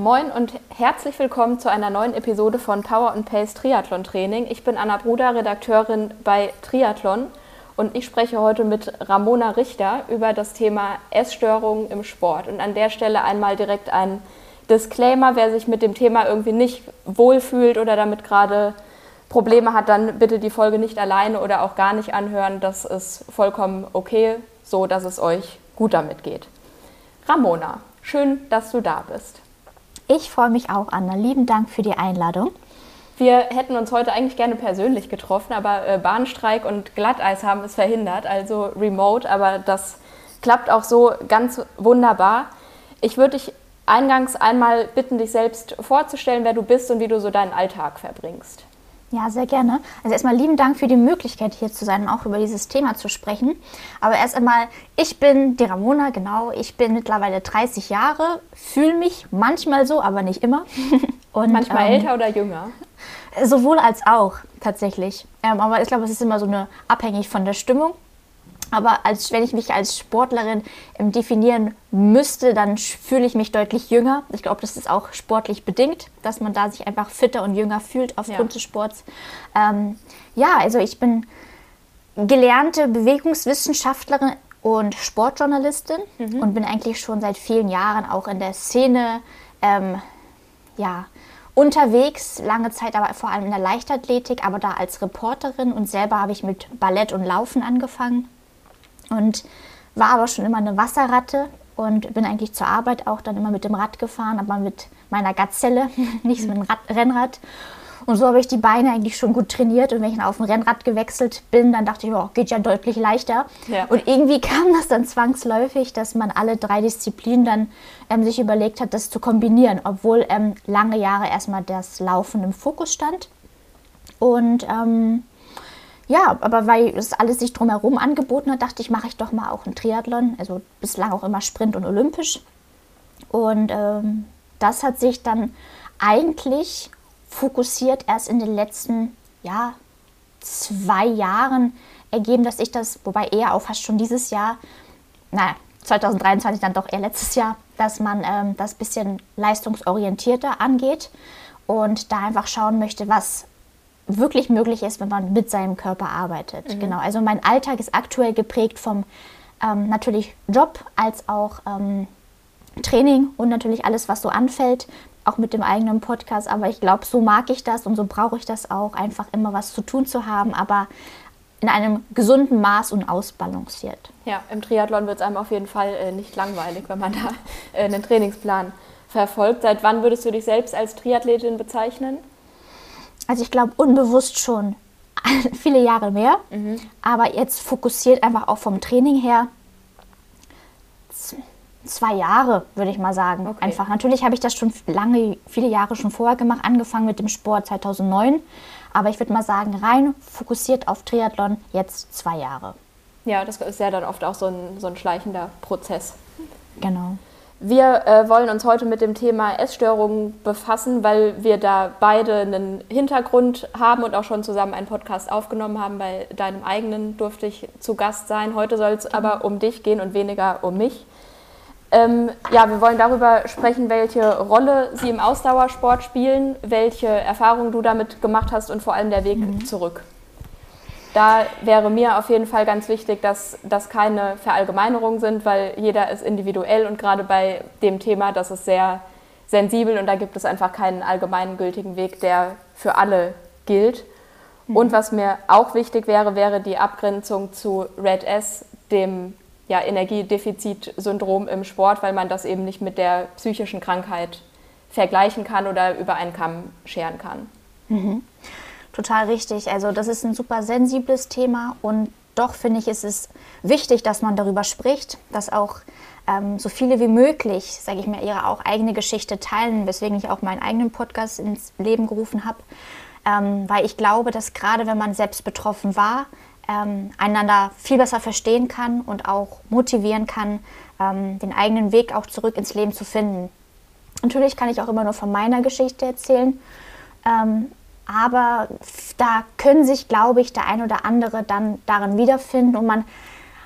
Moin und herzlich willkommen zu einer neuen Episode von Power and Pace Triathlon Training. Ich bin Anna Bruder, Redakteurin bei Triathlon und ich spreche heute mit Ramona Richter über das Thema Essstörungen im Sport. Und an der Stelle einmal direkt ein Disclaimer, wer sich mit dem Thema irgendwie nicht wohlfühlt oder damit gerade Probleme hat, dann bitte die Folge nicht alleine oder auch gar nicht anhören. Das ist vollkommen okay, so dass es euch gut damit geht. Ramona, schön, dass du da bist. Ich freue mich auch, Anna. Lieben Dank für die Einladung. Wir hätten uns heute eigentlich gerne persönlich getroffen, aber äh, Bahnstreik und Glatteis haben es verhindert, also remote, aber das klappt auch so ganz wunderbar. Ich würde dich eingangs einmal bitten, dich selbst vorzustellen, wer du bist und wie du so deinen Alltag verbringst. Ja, sehr gerne. Also erstmal lieben Dank für die Möglichkeit hier zu sein und auch über dieses Thema zu sprechen. Aber erst einmal, ich bin die Ramona, genau. Ich bin mittlerweile 30 Jahre, fühle mich manchmal so, aber nicht immer. Und, manchmal ähm, älter oder jünger? Sowohl als auch, tatsächlich. Ähm, aber ich glaube, es ist immer so eine abhängig von der Stimmung. Aber als, wenn ich mich als Sportlerin ähm, definieren müsste, dann fühle ich mich deutlich jünger. Ich glaube, das ist auch sportlich bedingt, dass man da sich einfach fitter und jünger fühlt aufgrund ja. des Sports. Ähm, ja, also ich bin gelernte Bewegungswissenschaftlerin und Sportjournalistin mhm. und bin eigentlich schon seit vielen Jahren auch in der Szene ähm, ja, unterwegs, lange Zeit aber vor allem in der Leichtathletik, aber da als Reporterin und selber habe ich mit Ballett und Laufen angefangen und war aber schon immer eine Wasserratte und bin eigentlich zur Arbeit auch dann immer mit dem Rad gefahren, aber mit meiner Gazelle, nicht mit dem Rad Rennrad. Und so habe ich die Beine eigentlich schon gut trainiert. Und wenn ich dann auf ein Rennrad gewechselt bin, dann dachte ich, oh, geht ja deutlich leichter. Ja. Und irgendwie kam das dann zwangsläufig, dass man alle drei Disziplinen dann ähm, sich überlegt hat, das zu kombinieren, obwohl ähm, lange Jahre erstmal das Laufen im Fokus stand. Und ähm, ja, aber weil es alles sich drumherum angeboten hat, dachte ich, mache ich doch mal auch einen Triathlon. Also bislang auch immer Sprint und Olympisch. Und ähm, das hat sich dann eigentlich fokussiert erst in den letzten ja, zwei Jahren ergeben, dass ich das, wobei eher auch fast schon dieses Jahr, naja, 2023 dann doch eher letztes Jahr, dass man ähm, das bisschen leistungsorientierter angeht und da einfach schauen möchte, was wirklich möglich ist, wenn man mit seinem Körper arbeitet. Mhm. Genau. Also mein Alltag ist aktuell geprägt vom ähm, natürlich Job als auch ähm, Training und natürlich alles, was so anfällt, auch mit dem eigenen Podcast. Aber ich glaube, so mag ich das und so brauche ich das auch, einfach immer was zu tun zu haben, aber in einem gesunden Maß und ausbalanciert. Ja, im Triathlon wird es einem auf jeden Fall äh, nicht langweilig, wenn man da äh, einen Trainingsplan verfolgt. Seit wann würdest du dich selbst als Triathletin bezeichnen? Also ich glaube unbewusst schon viele Jahre mehr, mhm. aber jetzt fokussiert einfach auch vom Training her zwei Jahre, würde ich mal sagen. Okay. Einfach. Natürlich habe ich das schon lange, viele Jahre schon vorher gemacht, angefangen mit dem Sport 2009. Aber ich würde mal sagen, rein fokussiert auf Triathlon jetzt zwei Jahre. Ja, das ist ja dann oft auch so ein, so ein schleichender Prozess. Genau. Wir äh, wollen uns heute mit dem Thema Essstörungen befassen, weil wir da beide einen Hintergrund haben und auch schon zusammen einen Podcast aufgenommen haben. Bei deinem eigenen durfte ich zu Gast sein. Heute soll es aber um dich gehen und weniger um mich. Ähm, ja, wir wollen darüber sprechen, welche Rolle sie im Ausdauersport spielen, welche Erfahrungen du damit gemacht hast und vor allem der Weg mhm. zurück da wäre mir auf jeden Fall ganz wichtig, dass das keine Verallgemeinerungen sind, weil jeder ist individuell und gerade bei dem Thema, das ist sehr sensibel und da gibt es einfach keinen allgemeingültigen Weg, der für alle gilt. Mhm. Und was mir auch wichtig wäre, wäre die Abgrenzung zu Red S, dem ja, Energiedefizitsyndrom im Sport, weil man das eben nicht mit der psychischen Krankheit vergleichen kann oder über einen Kamm scheren kann. Mhm. Total richtig. Also das ist ein super sensibles Thema und doch finde ich, ist es wichtig, dass man darüber spricht, dass auch ähm, so viele wie möglich, sage ich mir, ihre auch eigene Geschichte teilen, weswegen ich auch meinen eigenen Podcast ins Leben gerufen habe, ähm, weil ich glaube, dass gerade wenn man selbst betroffen war, ähm, einander viel besser verstehen kann und auch motivieren kann, ähm, den eigenen Weg auch zurück ins Leben zu finden. Natürlich kann ich auch immer nur von meiner Geschichte erzählen. Aber da können sich, glaube ich, der ein oder andere dann darin wiederfinden und man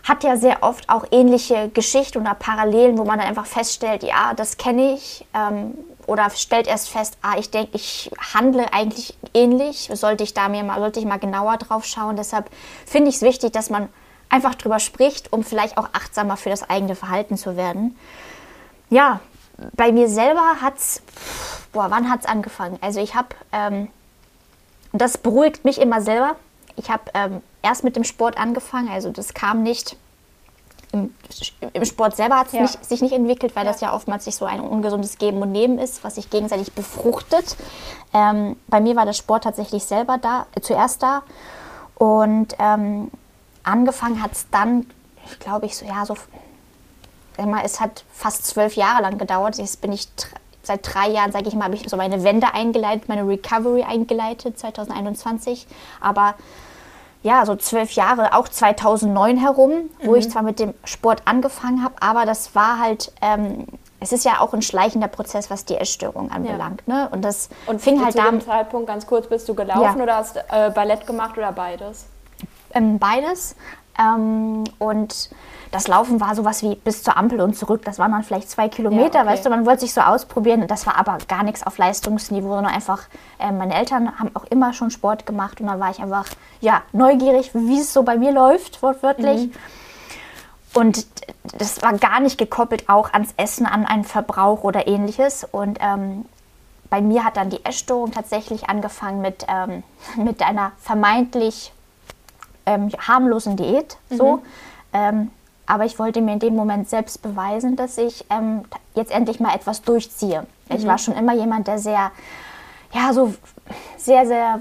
hat ja sehr oft auch ähnliche Geschichten oder Parallelen, wo man dann einfach feststellt, ja, das kenne ich, ähm, oder stellt erst fest, ah, ich denke, ich handle eigentlich ähnlich, sollte ich da mir mal, sollte ich mal genauer drauf schauen. Deshalb finde ich es wichtig, dass man einfach drüber spricht, um vielleicht auch achtsamer für das eigene Verhalten zu werden. Ja, bei mir selber hat es, boah, wann hat es angefangen? Also ich habe, ähm, das beruhigt mich immer selber. Ich habe ähm, erst mit dem Sport angefangen, also das kam nicht im, im Sport selber hat es ja. sich nicht entwickelt, weil ja. das ja oftmals sich so ein ungesundes Geben und Nehmen ist, was sich gegenseitig befruchtet. Ähm, bei mir war der Sport tatsächlich selber da, äh, zuerst da und ähm, angefangen hat es dann, glaube ich, so ja so es hat fast zwölf Jahre lang gedauert. Jetzt bin ich seit drei Jahren, sage ich mal, habe ich so meine Wende eingeleitet, meine Recovery eingeleitet, 2021. Aber ja, so zwölf Jahre, auch 2009 herum, mhm. wo ich zwar mit dem Sport angefangen habe, aber das war halt, ähm, es ist ja auch ein schleichender Prozess, was die Essstörung anbelangt. Ja. Ne? Und das und fing halt zu dem Zeitpunkt, ganz kurz, bist du gelaufen ja. oder hast äh, Ballett gemacht oder beides? Ähm, beides. Ähm, und das Laufen war sowas wie bis zur Ampel und zurück. Das waren dann vielleicht zwei Kilometer, ja, okay. weißt du, man wollte sich so ausprobieren. Das war aber gar nichts auf Leistungsniveau, sondern einfach, äh, meine Eltern haben auch immer schon Sport gemacht und da war ich einfach, ja, neugierig, wie es so bei mir läuft, wortwörtlich. Mhm. Und das war gar nicht gekoppelt auch ans Essen, an einen Verbrauch oder ähnliches. Und ähm, bei mir hat dann die Essstörung tatsächlich angefangen mit, ähm, mit einer vermeintlich ähm, harmlosen Diät. So. Mhm. Ähm, aber ich wollte mir in dem Moment selbst beweisen, dass ich ähm, jetzt endlich mal etwas durchziehe. Mhm. Ich war schon immer jemand, der sehr, ja, so sehr, sehr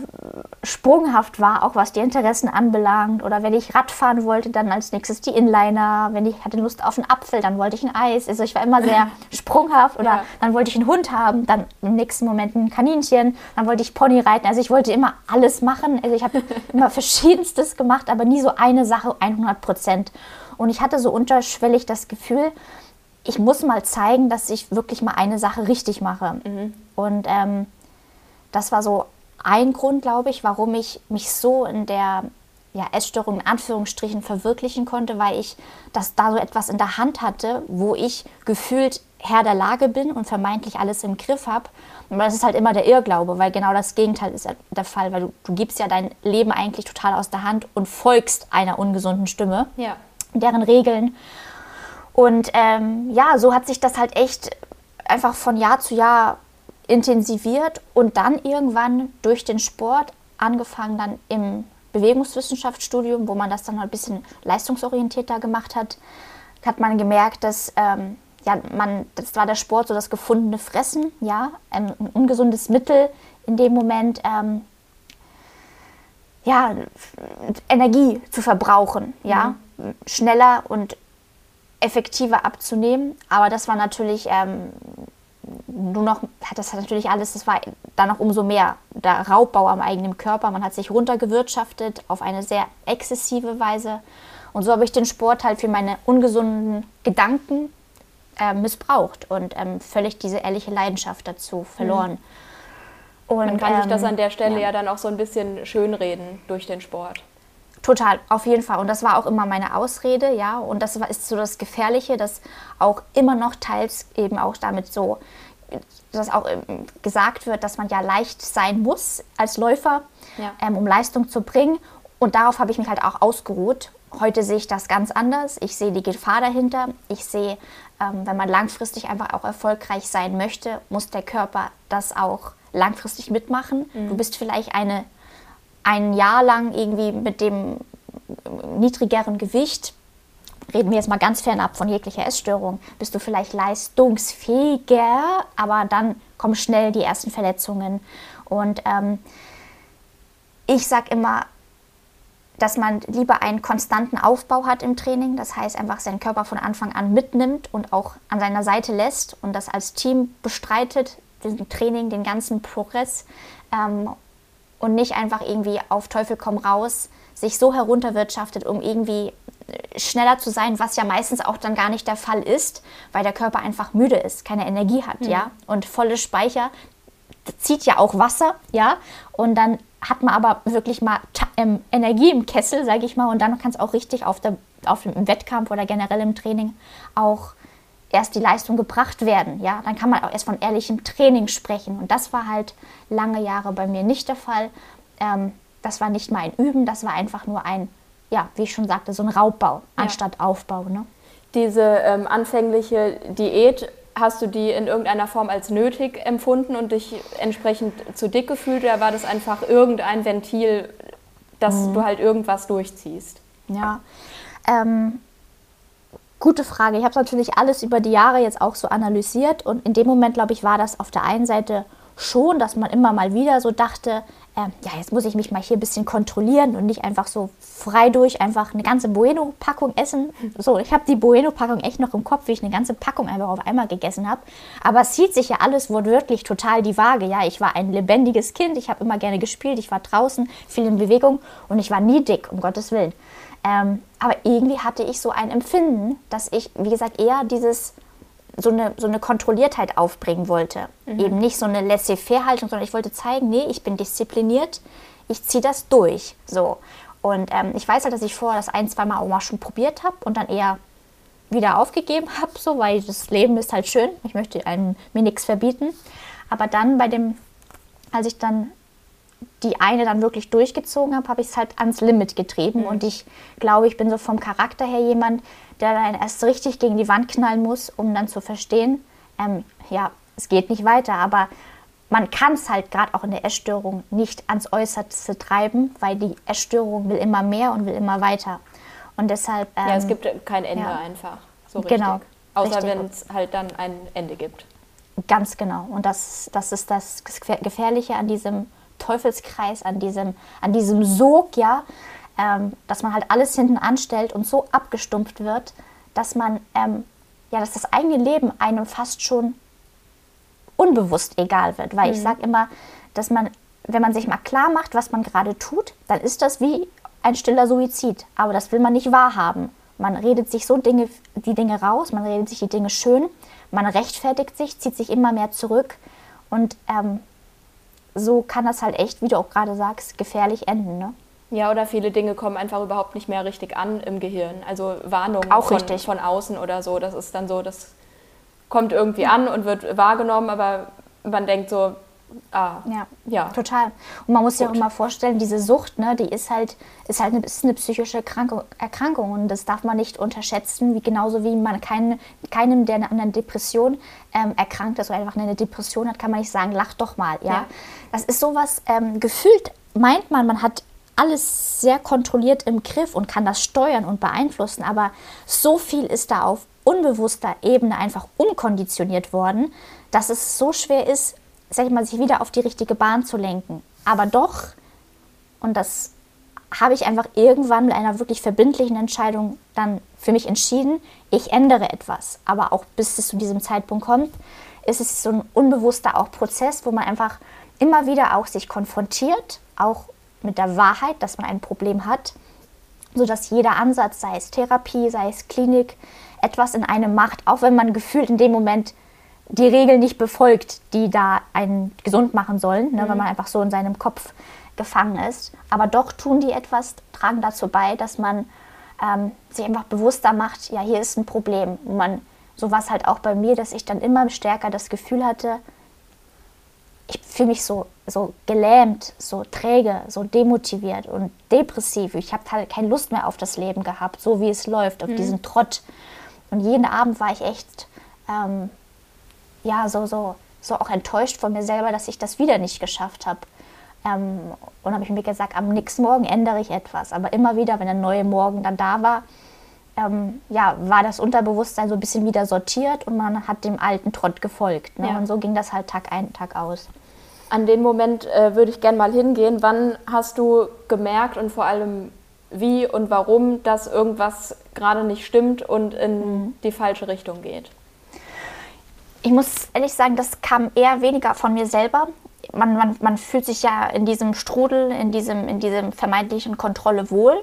sprunghaft war, auch was die Interessen anbelangt. Oder wenn ich Radfahren wollte, dann als nächstes die Inliner. Wenn ich hatte Lust auf einen Apfel, dann wollte ich ein Eis. Also ich war immer sehr sprunghaft. Oder ja. dann wollte ich einen Hund haben, dann im nächsten Moment ein Kaninchen. Dann wollte ich Pony reiten. Also ich wollte immer alles machen. Also ich habe immer verschiedenstes gemacht, aber nie so eine Sache 100 Prozent. Und ich hatte so unterschwellig das Gefühl, ich muss mal zeigen, dass ich wirklich mal eine Sache richtig mache. Mhm. Und ähm, das war so ein Grund, glaube ich, warum ich mich so in der ja, Essstörung in Anführungsstrichen verwirklichen konnte, weil ich das da so etwas in der Hand hatte, wo ich gefühlt Herr der Lage bin und vermeintlich alles im Griff habe. Und das ist halt immer der Irrglaube, weil genau das Gegenteil ist der Fall, weil du, du gibst ja dein Leben eigentlich total aus der Hand und folgst einer ungesunden Stimme. Ja deren Regeln. Und ähm, ja, so hat sich das halt echt einfach von Jahr zu Jahr intensiviert und dann irgendwann durch den Sport angefangen dann im Bewegungswissenschaftsstudium, wo man das dann ein bisschen leistungsorientierter gemacht hat, hat man gemerkt, dass ähm, ja, man, das war der Sport so das gefundene Fressen, ja, ein, ein ungesundes Mittel in dem Moment, ähm, ja, Energie zu verbrauchen, ja. Mhm schneller und effektiver abzunehmen. Aber das war natürlich ähm, nur noch, das hat natürlich alles, das war dann noch umso mehr der Raubbau am eigenen Körper. Man hat sich runtergewirtschaftet auf eine sehr exzessive Weise. Und so habe ich den Sport halt für meine ungesunden Gedanken äh, missbraucht und ähm, völlig diese ehrliche Leidenschaft dazu verloren. Mhm. Und, Man kann ähm, sich das an der Stelle ja. ja dann auch so ein bisschen schönreden durch den Sport. Total, auf jeden Fall. Und das war auch immer meine Ausrede, ja. Und das ist so das Gefährliche, dass auch immer noch teils eben auch damit so, dass auch ähm, gesagt wird, dass man ja leicht sein muss als Läufer, ja. ähm, um Leistung zu bringen. Und darauf habe ich mich halt auch ausgeruht. Heute sehe ich das ganz anders. Ich sehe die Gefahr dahinter. Ich sehe, ähm, wenn man langfristig einfach auch erfolgreich sein möchte, muss der Körper das auch langfristig mitmachen. Mhm. Du bist vielleicht eine ein Jahr lang irgendwie mit dem niedrigeren Gewicht, reden wir jetzt mal ganz fernab von jeglicher Essstörung, bist du vielleicht leistungsfähiger, aber dann kommen schnell die ersten Verletzungen. Und ähm, ich sage immer, dass man lieber einen konstanten Aufbau hat im Training, das heißt einfach seinen Körper von Anfang an mitnimmt und auch an seiner Seite lässt und das als Team bestreitet, diesen Training, den ganzen Progress ähm, und nicht einfach irgendwie auf Teufel komm raus sich so herunterwirtschaftet, um irgendwie schneller zu sein, was ja meistens auch dann gar nicht der Fall ist, weil der Körper einfach müde ist, keine Energie hat, mhm. ja, und volle Speicher zieht ja auch Wasser, ja, und dann hat man aber wirklich mal ähm, Energie im Kessel, sage ich mal, und dann kann es auch richtig auf, der, auf dem Wettkampf oder generell im Training auch erst die Leistung gebracht werden. Ja, dann kann man auch erst von ehrlichem Training sprechen. Und das war halt lange Jahre bei mir nicht der Fall. Ähm, das war nicht mal ein Üben, das war einfach nur ein, ja, wie ich schon sagte, so ein Raubbau anstatt ja. Aufbau. Ne? Diese ähm, anfängliche Diät, hast du die in irgendeiner Form als nötig empfunden und dich entsprechend zu dick gefühlt oder war das einfach irgendein Ventil, dass mhm. du halt irgendwas durchziehst? Ja, ähm, Gute Frage. Ich habe natürlich alles über die Jahre jetzt auch so analysiert und in dem Moment, glaube ich, war das auf der einen Seite schon, dass man immer mal wieder so dachte, äh, ja, jetzt muss ich mich mal hier ein bisschen kontrollieren und nicht einfach so frei durch einfach eine ganze Bueno-Packung essen. So, ich habe die Bueno-Packung echt noch im Kopf, wie ich eine ganze Packung einfach auf einmal gegessen habe. Aber es hielt sich ja alles wortwörtlich total die Waage. Ja, ich war ein lebendiges Kind, ich habe immer gerne gespielt, ich war draußen, viel in Bewegung und ich war nie dick, um Gottes Willen. Ähm, aber irgendwie hatte ich so ein Empfinden, dass ich, wie gesagt, eher dieses so eine, so eine Kontrolliertheit aufbringen wollte. Mhm. Eben nicht so eine Laissez-faire-Haltung, sondern ich wollte zeigen, nee, ich bin diszipliniert, ich ziehe das durch. So. Und ähm, ich weiß halt, dass ich vorher das ein, zwei Mal auch mal schon probiert habe und dann eher wieder aufgegeben habe, so, weil das Leben ist halt schön. Ich möchte einem, mir nichts verbieten. Aber dann bei dem, als ich dann die eine dann wirklich durchgezogen habe, habe ich es halt ans Limit getrieben. Mhm. Und ich glaube, ich bin so vom Charakter her jemand, der dann erst richtig gegen die Wand knallen muss, um dann zu verstehen, ähm, ja, es geht nicht weiter. Aber man kann es halt gerade auch in der Essstörung nicht ans Äußerste treiben, weil die Essstörung will immer mehr und will immer weiter. Und deshalb. Ähm, ja, es ähm, gibt kein Ende ja. einfach. So richtig. Genau. Außer wenn es halt dann ein Ende gibt. Ganz genau. Und das, das ist das Gefährliche an diesem Teufelskreis, an diesem, an diesem Sog, ja, ähm, dass man halt alles hinten anstellt und so abgestumpft wird, dass man, ähm, ja, dass das eigene Leben einem fast schon unbewusst egal wird. Weil mhm. ich sage immer, dass man, wenn man sich mal klar macht, was man gerade tut, dann ist das wie ein stiller Suizid. Aber das will man nicht wahrhaben. Man redet sich so Dinge, die Dinge raus, man redet sich die Dinge schön, man rechtfertigt sich, zieht sich immer mehr zurück und ähm, so kann das halt echt, wie du auch gerade sagst, gefährlich enden. Ne? Ja, oder viele Dinge kommen einfach überhaupt nicht mehr richtig an im Gehirn. Also Warnungen auch von, richtig. von außen oder so. Das ist dann so, das kommt irgendwie an und wird wahrgenommen, aber man denkt so, Ah, ja, ja, total. Und man muss sich auch immer vorstellen, diese Sucht, ne, die ist halt, ist halt eine, ist eine psychische Erkrankung, Erkrankung und das darf man nicht unterschätzen, wie genauso wie man keinen, keinem, der an einer Depression ähm, erkrankt ist oder einfach eine Depression hat, kann man nicht sagen, lach doch mal. Ja, ja. das ist sowas ähm, gefühlt meint man, man hat alles sehr kontrolliert im Griff und kann das steuern und beeinflussen, aber so viel ist da auf unbewusster Ebene einfach umkonditioniert worden, dass es so schwer ist, sag ich mal, sich wieder auf die richtige Bahn zu lenken. Aber doch, und das habe ich einfach irgendwann mit einer wirklich verbindlichen Entscheidung dann für mich entschieden, ich ändere etwas. Aber auch bis es zu diesem Zeitpunkt kommt, ist es so ein unbewusster auch Prozess, wo man einfach immer wieder auch sich konfrontiert, auch mit der Wahrheit, dass man ein Problem hat, sodass jeder Ansatz, sei es Therapie, sei es Klinik, etwas in einem macht, auch wenn man gefühlt in dem Moment die Regeln nicht befolgt, die da einen gesund machen sollen, ne, mhm. wenn man einfach so in seinem Kopf gefangen ist. Aber doch tun die etwas, tragen dazu bei, dass man ähm, sich einfach bewusster macht, ja, hier ist ein Problem. Und man, so war es halt auch bei mir, dass ich dann immer stärker das Gefühl hatte, ich fühle mich so, so gelähmt, so träge, so demotiviert und depressiv. Ich habe halt keine Lust mehr auf das Leben gehabt, so wie es läuft, auf mhm. diesen Trott. Und jeden Abend war ich echt ähm, ja, so, so, so auch enttäuscht von mir selber, dass ich das wieder nicht geschafft habe. Ähm, und habe ich mir gesagt, am nächsten Morgen ändere ich etwas. Aber immer wieder, wenn der neue Morgen dann da war, ähm, ja, war das Unterbewusstsein so ein bisschen wieder sortiert und man hat dem alten Trott gefolgt. Ne? Ja. Und so ging das halt Tag ein, Tag aus. An den Moment äh, würde ich gerne mal hingehen. Wann hast du gemerkt und vor allem wie und warum, dass irgendwas gerade nicht stimmt und in mhm. die falsche Richtung geht? Ich muss ehrlich sagen, das kam eher weniger von mir selber. Man, man, man fühlt sich ja in diesem Strudel, in diesem, in diesem vermeintlichen Kontrolle wohl.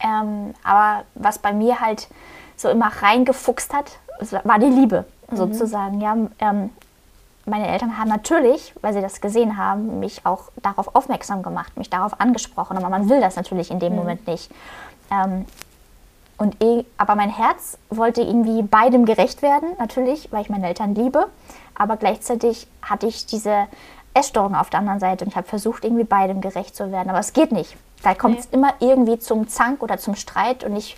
Ähm, aber was bei mir halt so immer reingefuchst hat, war die Liebe mhm. sozusagen. Ja, ähm, meine Eltern haben natürlich, weil sie das gesehen haben, mich auch darauf aufmerksam gemacht, mich darauf angesprochen. Aber man will das natürlich in dem mhm. Moment nicht. Ähm, und eh, aber mein Herz wollte irgendwie beidem gerecht werden, natürlich, weil ich meine Eltern liebe. Aber gleichzeitig hatte ich diese Essstörung auf der anderen Seite und ich habe versucht, irgendwie beidem gerecht zu werden. Aber es geht nicht. Da kommt es nee. immer irgendwie zum Zank oder zum Streit und ich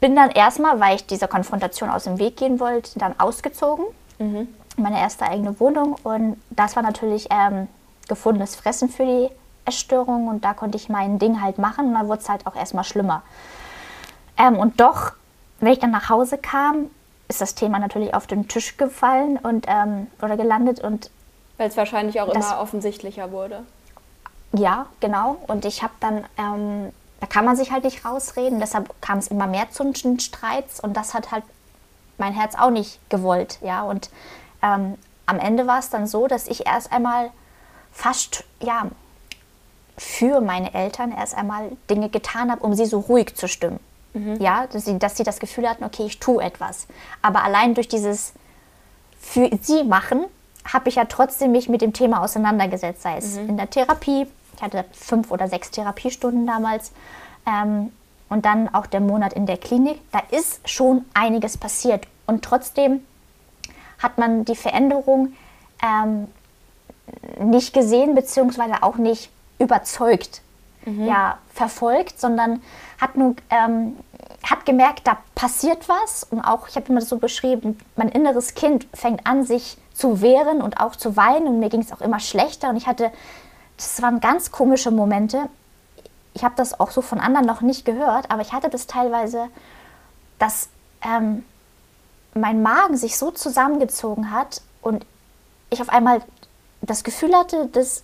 bin dann erstmal, weil ich dieser Konfrontation aus dem Weg gehen wollte, dann ausgezogen. Mhm. Meine erste eigene Wohnung und das war natürlich ähm, gefundenes Fressen für die Essstörung und da konnte ich mein Ding halt machen und dann wurde es halt auch erstmal schlimmer. Ähm, und doch, wenn ich dann nach Hause kam, ist das Thema natürlich auf den Tisch gefallen und ähm, oder gelandet und weil es wahrscheinlich auch das, immer offensichtlicher wurde. Ja, genau. Und ich habe dann, ähm, da kann man sich halt nicht rausreden. Deshalb kam es immer mehr zu Streits und das hat halt mein Herz auch nicht gewollt. Ja, und ähm, am Ende war es dann so, dass ich erst einmal fast, ja, für meine Eltern erst einmal Dinge getan habe, um sie so ruhig zu stimmen. Mhm. Ja, dass sie, dass sie das Gefühl hatten, okay, ich tue etwas. Aber allein durch dieses für sie machen, habe ich ja trotzdem mich mit dem Thema auseinandergesetzt, sei es mhm. in der Therapie. Ich hatte fünf oder sechs Therapiestunden damals. Ähm, und dann auch der Monat in der Klinik. Da ist schon einiges passiert. Und trotzdem hat man die Veränderung ähm, nicht gesehen, beziehungsweise auch nicht überzeugt mhm. ja, verfolgt, sondern hat nur ähm, hat gemerkt, da passiert was. Und auch, ich habe immer so beschrieben, mein inneres Kind fängt an, sich zu wehren und auch zu weinen. Und mir ging es auch immer schlechter. Und ich hatte, das waren ganz komische Momente. Ich habe das auch so von anderen noch nicht gehört, aber ich hatte das teilweise, dass ähm, mein Magen sich so zusammengezogen hat und ich auf einmal das Gefühl hatte, dass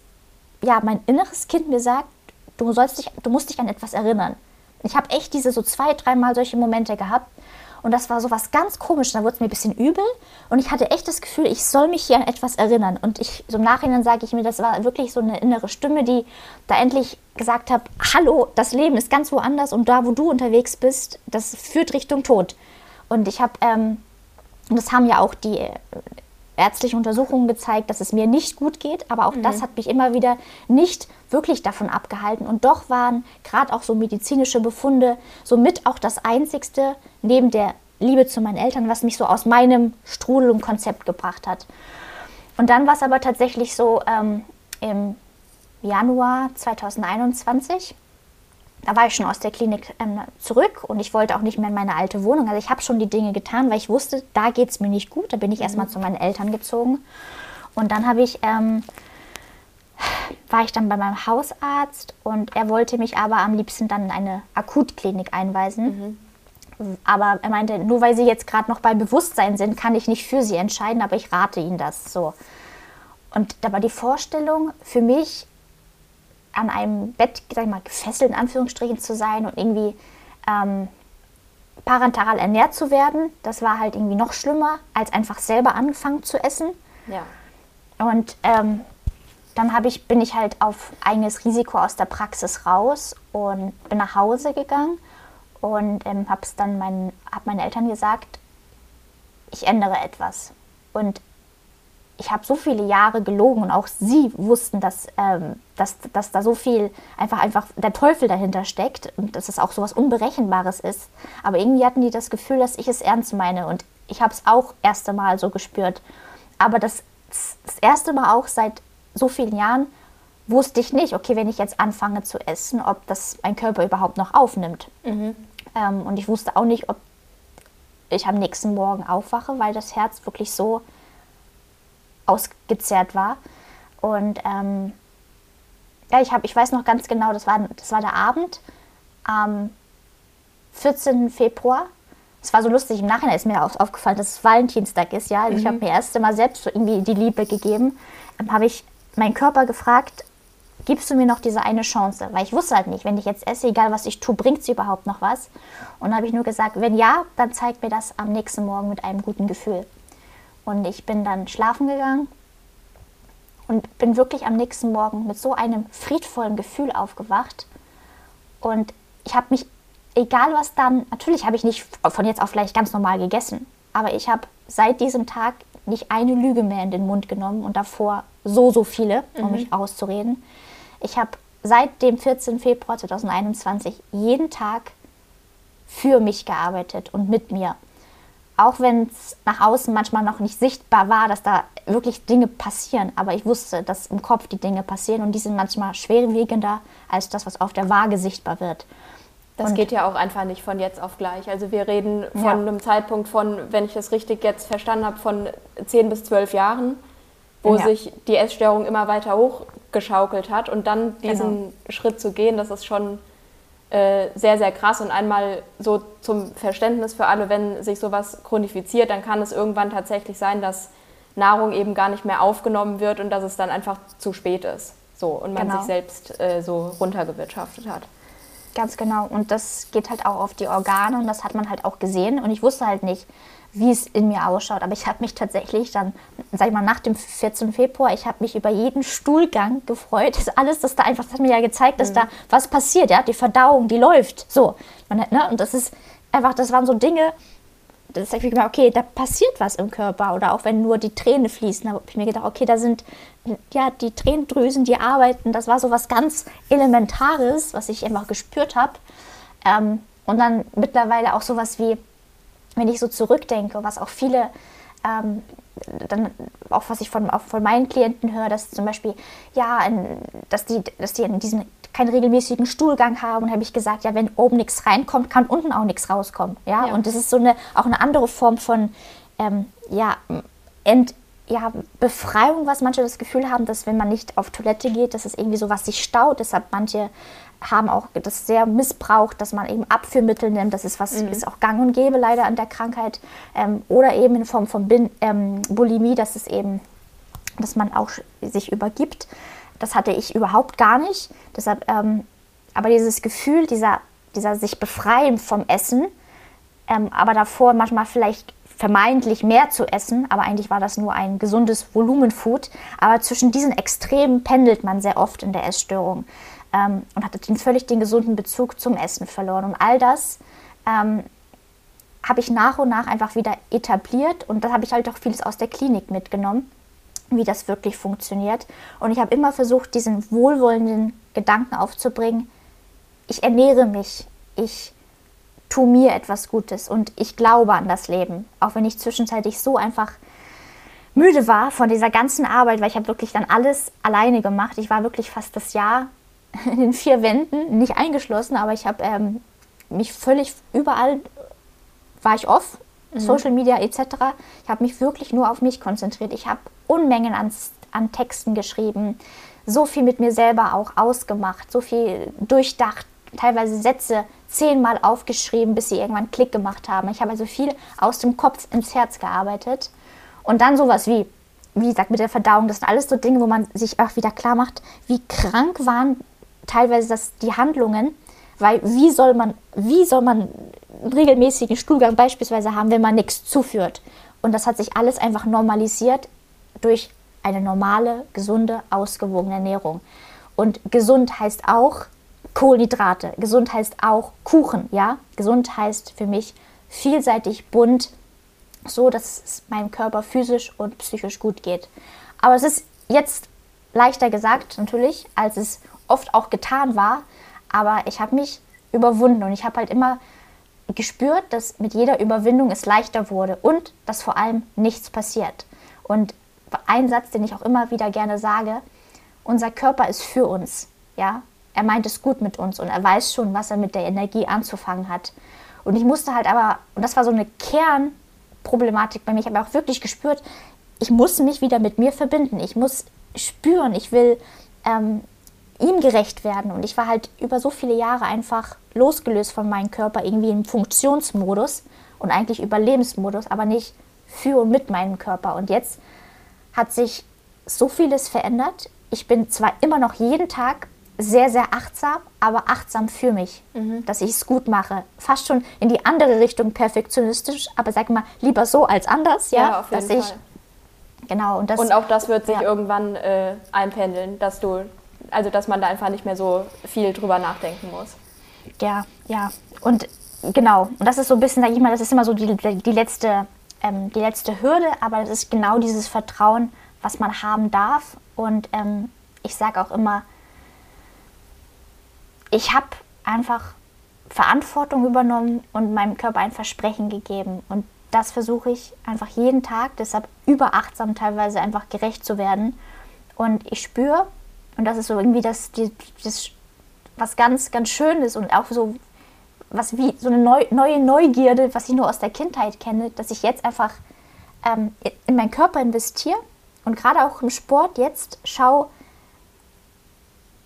ja, mein inneres Kind mir sagt, du, sollst dich, du musst dich an etwas erinnern. Ich habe echt diese so zwei, dreimal solche Momente gehabt. Und das war so was ganz komisch. Da wurde es mir ein bisschen übel. Und ich hatte echt das Gefühl, ich soll mich hier an etwas erinnern. Und ich, so im Nachhinein sage ich mir, das war wirklich so eine innere Stimme, die da endlich gesagt hat, hallo, das Leben ist ganz woanders und da, wo du unterwegs bist, das führt Richtung Tod. Und ich habe, ähm, das haben ja auch die ärztliche Untersuchungen gezeigt, dass es mir nicht gut geht, aber auch mhm. das hat mich immer wieder nicht wirklich davon abgehalten. Und doch waren gerade auch so medizinische Befunde somit auch das Einzigste neben der Liebe zu meinen Eltern, was mich so aus meinem Strudel und Konzept gebracht hat. Und dann war es aber tatsächlich so ähm, im Januar 2021 da war ich schon aus der Klinik ähm, zurück und ich wollte auch nicht mehr in meine alte Wohnung. Also ich habe schon die Dinge getan, weil ich wusste, da geht es mir nicht gut. Da bin ich mhm. erstmal zu meinen Eltern gezogen. Und dann habe ich, ähm, war ich dann bei meinem Hausarzt und er wollte mich aber am liebsten dann in eine Akutklinik einweisen. Mhm. Aber er meinte, nur weil Sie jetzt gerade noch bei Bewusstsein sind, kann ich nicht für Sie entscheiden, aber ich rate Ihnen das so. Und da war die Vorstellung für mich, an einem Bett, sag ich mal, gefesselt in Anführungsstrichen zu sein und irgendwie ähm, parenteral ernährt zu werden. Das war halt irgendwie noch schlimmer, als einfach selber angefangen zu essen. Ja. Und ähm, dann ich, bin ich halt auf eigenes Risiko aus der Praxis raus und bin nach Hause gegangen und ähm, habe dann meinen, hab meinen Eltern gesagt, ich ändere etwas. Und ich habe so viele Jahre gelogen und auch sie wussten, dass, ähm, dass, dass da so viel einfach, einfach der Teufel dahinter steckt und dass es auch so was Unberechenbares ist. Aber irgendwie hatten die das Gefühl, dass ich es ernst meine und ich habe es auch erste Mal so gespürt. Aber das, das erste Mal auch seit so vielen Jahren wusste ich nicht, okay, wenn ich jetzt anfange zu essen, ob das mein Körper überhaupt noch aufnimmt. Mhm. Ähm, und ich wusste auch nicht, ob ich am nächsten Morgen aufwache, weil das Herz wirklich so ausgezehrt war. Und ähm, ja, ich, hab, ich weiß noch ganz genau, das war, das war der Abend am 14. Februar. Es war so lustig, im Nachhinein ist mir aufgefallen, dass es Valentinstag ist. Ja? Also mhm. Ich habe mir erst einmal selbst so irgendwie die Liebe gegeben. Dann habe ich meinen Körper gefragt, gibst du mir noch diese eine Chance? Weil ich wusste halt nicht, wenn ich jetzt esse, egal was ich tue, bringt sie überhaupt noch was? Und dann habe ich nur gesagt, wenn ja, dann zeig mir das am nächsten Morgen mit einem guten Gefühl. Und ich bin dann schlafen gegangen und bin wirklich am nächsten Morgen mit so einem friedvollen Gefühl aufgewacht. Und ich habe mich, egal was dann, natürlich habe ich nicht von jetzt auf gleich ganz normal gegessen, aber ich habe seit diesem Tag nicht eine Lüge mehr in den Mund genommen und davor so, so viele, um mhm. mich auszureden. Ich habe seit dem 14. Februar 2021 jeden Tag für mich gearbeitet und mit mir. Auch wenn es nach außen manchmal noch nicht sichtbar war, dass da wirklich Dinge passieren. Aber ich wusste, dass im Kopf die Dinge passieren und die sind manchmal schwerwiegender als das, was auf der Waage sichtbar wird. Das und geht ja auch einfach nicht von jetzt auf gleich. Also wir reden von ja. einem Zeitpunkt von, wenn ich das richtig jetzt verstanden habe, von 10 bis 12 Jahren, wo ja. sich die Essstörung immer weiter hochgeschaukelt hat. Und dann diesen genau. Schritt zu gehen, das ist schon sehr, sehr krass. Und einmal so zum Verständnis für alle, wenn sich sowas chronifiziert, dann kann es irgendwann tatsächlich sein, dass Nahrung eben gar nicht mehr aufgenommen wird und dass es dann einfach zu spät ist. So, und man genau. sich selbst äh, so runtergewirtschaftet hat. Ganz genau. Und das geht halt auch auf die Organe und das hat man halt auch gesehen. Und ich wusste halt nicht, wie es in mir ausschaut. Aber ich habe mich tatsächlich dann, sag ich mal, nach dem 14. Februar, ich habe mich über jeden Stuhlgang gefreut. Das alles, das da einfach, das hat mir ja gezeigt, dass mhm. da was passiert, ja, die Verdauung, die läuft. So. Man, ne? Und das ist einfach, das waren so Dinge, das habe ich gedacht, okay, da passiert was im Körper. Oder auch wenn nur die Tränen fließen, da habe ich mir gedacht, okay, da sind ja die Tränendrüsen, die arbeiten. Das war so was ganz Elementares, was ich einfach gespürt habe. Ähm, und dann mittlerweile auch sowas wie, wenn ich so zurückdenke, was auch viele, ähm, dann auch was ich von, auch von meinen Klienten höre, dass zum Beispiel, ja, dass die, dass die in diesem keinen regelmäßigen Stuhlgang haben. Und habe ich gesagt, ja, wenn oben nichts reinkommt, kann unten auch nichts rauskommen. Ja? ja? und das ist so eine auch eine andere Form von ähm, ja, Ent, ja, Befreiung, was manche das Gefühl haben, dass wenn man nicht auf Toilette geht, dass es irgendwie so was sich staut. Deshalb manche haben auch das sehr missbraucht, dass man eben Abführmittel nimmt. Das ist was mhm. ist auch gang und gäbe leider an der Krankheit. Ähm, oder eben in Form von Bin, ähm, Bulimie, dass es eben, dass man auch sich übergibt. Das hatte ich überhaupt gar nicht. Deshalb, ähm, aber dieses Gefühl, dieser, dieser sich befreien vom Essen, ähm, aber davor manchmal vielleicht vermeintlich mehr zu essen, aber eigentlich war das nur ein gesundes Volumenfood. Aber zwischen diesen Extremen pendelt man sehr oft in der Essstörung ähm, und hatte den, völlig den gesunden Bezug zum Essen verloren. Und all das ähm, habe ich nach und nach einfach wieder etabliert und da habe ich halt auch vieles aus der Klinik mitgenommen, wie das wirklich funktioniert. Und ich habe immer versucht, diesen wohlwollenden Gedanken aufzubringen, ich ernähre mich, ich tue mir etwas Gutes und ich glaube an das Leben, auch wenn ich zwischenzeitlich so einfach müde war von dieser ganzen Arbeit, weil ich habe wirklich dann alles alleine gemacht. Ich war wirklich fast das Jahr in den vier Wänden, nicht eingeschlossen, aber ich habe ähm, mich völlig überall war ich off, mhm. Social Media etc. Ich habe mich wirklich nur auf mich konzentriert. Ich habe Unmengen an, an Texten geschrieben, so viel mit mir selber auch ausgemacht, so viel durchdacht, teilweise Sätze zehnmal aufgeschrieben, bis sie irgendwann Klick gemacht haben. Ich habe also viel aus dem Kopf ins Herz gearbeitet. Und dann sowas wie, wie gesagt, mit der Verdauung, das sind alles so Dinge, wo man sich auch wieder klar macht, wie krank waren teilweise das, die Handlungen, weil wie soll man, wie soll man einen regelmäßigen Stuhlgang beispielsweise haben, wenn man nichts zuführt? Und das hat sich alles einfach normalisiert durch eine normale, gesunde, ausgewogene Ernährung. Und gesund heißt auch Kohlenhydrate, gesund heißt auch Kuchen, ja? Gesund heißt für mich vielseitig, bunt, so dass es meinem Körper physisch und psychisch gut geht. Aber es ist jetzt leichter gesagt natürlich, als es oft auch getan war, aber ich habe mich überwunden und ich habe halt immer gespürt, dass mit jeder Überwindung es leichter wurde und dass vor allem nichts passiert. Und ein Satz, den ich auch immer wieder gerne sage, unser Körper ist für uns, ja. Er meint es gut mit uns und er weiß schon, was er mit der Energie anzufangen hat. Und ich musste halt aber, und das war so eine Kernproblematik bei mir, ich habe auch wirklich gespürt, ich muss mich wieder mit mir verbinden. Ich muss spüren, ich will ähm, ihm gerecht werden. Und ich war halt über so viele Jahre einfach losgelöst von meinem Körper, irgendwie im Funktionsmodus und eigentlich Überlebensmodus, aber nicht für und mit meinem Körper. Und jetzt hat sich so vieles verändert. Ich bin zwar immer noch jeden Tag sehr, sehr achtsam, aber achtsam für mich, mhm. dass ich es gut mache. Fast schon in die andere Richtung perfektionistisch, aber sag mal, lieber so als anders, ja, ja auf jeden dass Fall. ich genau und das und auch das wird sich ja. irgendwann äh, einpendeln, dass du also dass man da einfach nicht mehr so viel drüber nachdenken muss. Ja, ja. Und genau, und das ist so ein bisschen, sag ich mal, das ist immer so die, die, letzte, ähm, die letzte Hürde, aber das ist genau dieses Vertrauen, was man haben darf. Und ähm, ich sage auch immer, ich habe einfach Verantwortung übernommen und meinem Körper ein Versprechen gegeben. Und das versuche ich einfach jeden Tag, deshalb überachtsam teilweise einfach gerecht zu werden. Und ich spüre, und das ist so irgendwie das, die, das was ganz, ganz Schönes und auch so was wie so eine neu, neue Neugierde, was ich nur aus der Kindheit kenne, dass ich jetzt einfach ähm, in meinen Körper investiere und gerade auch im Sport jetzt schaue,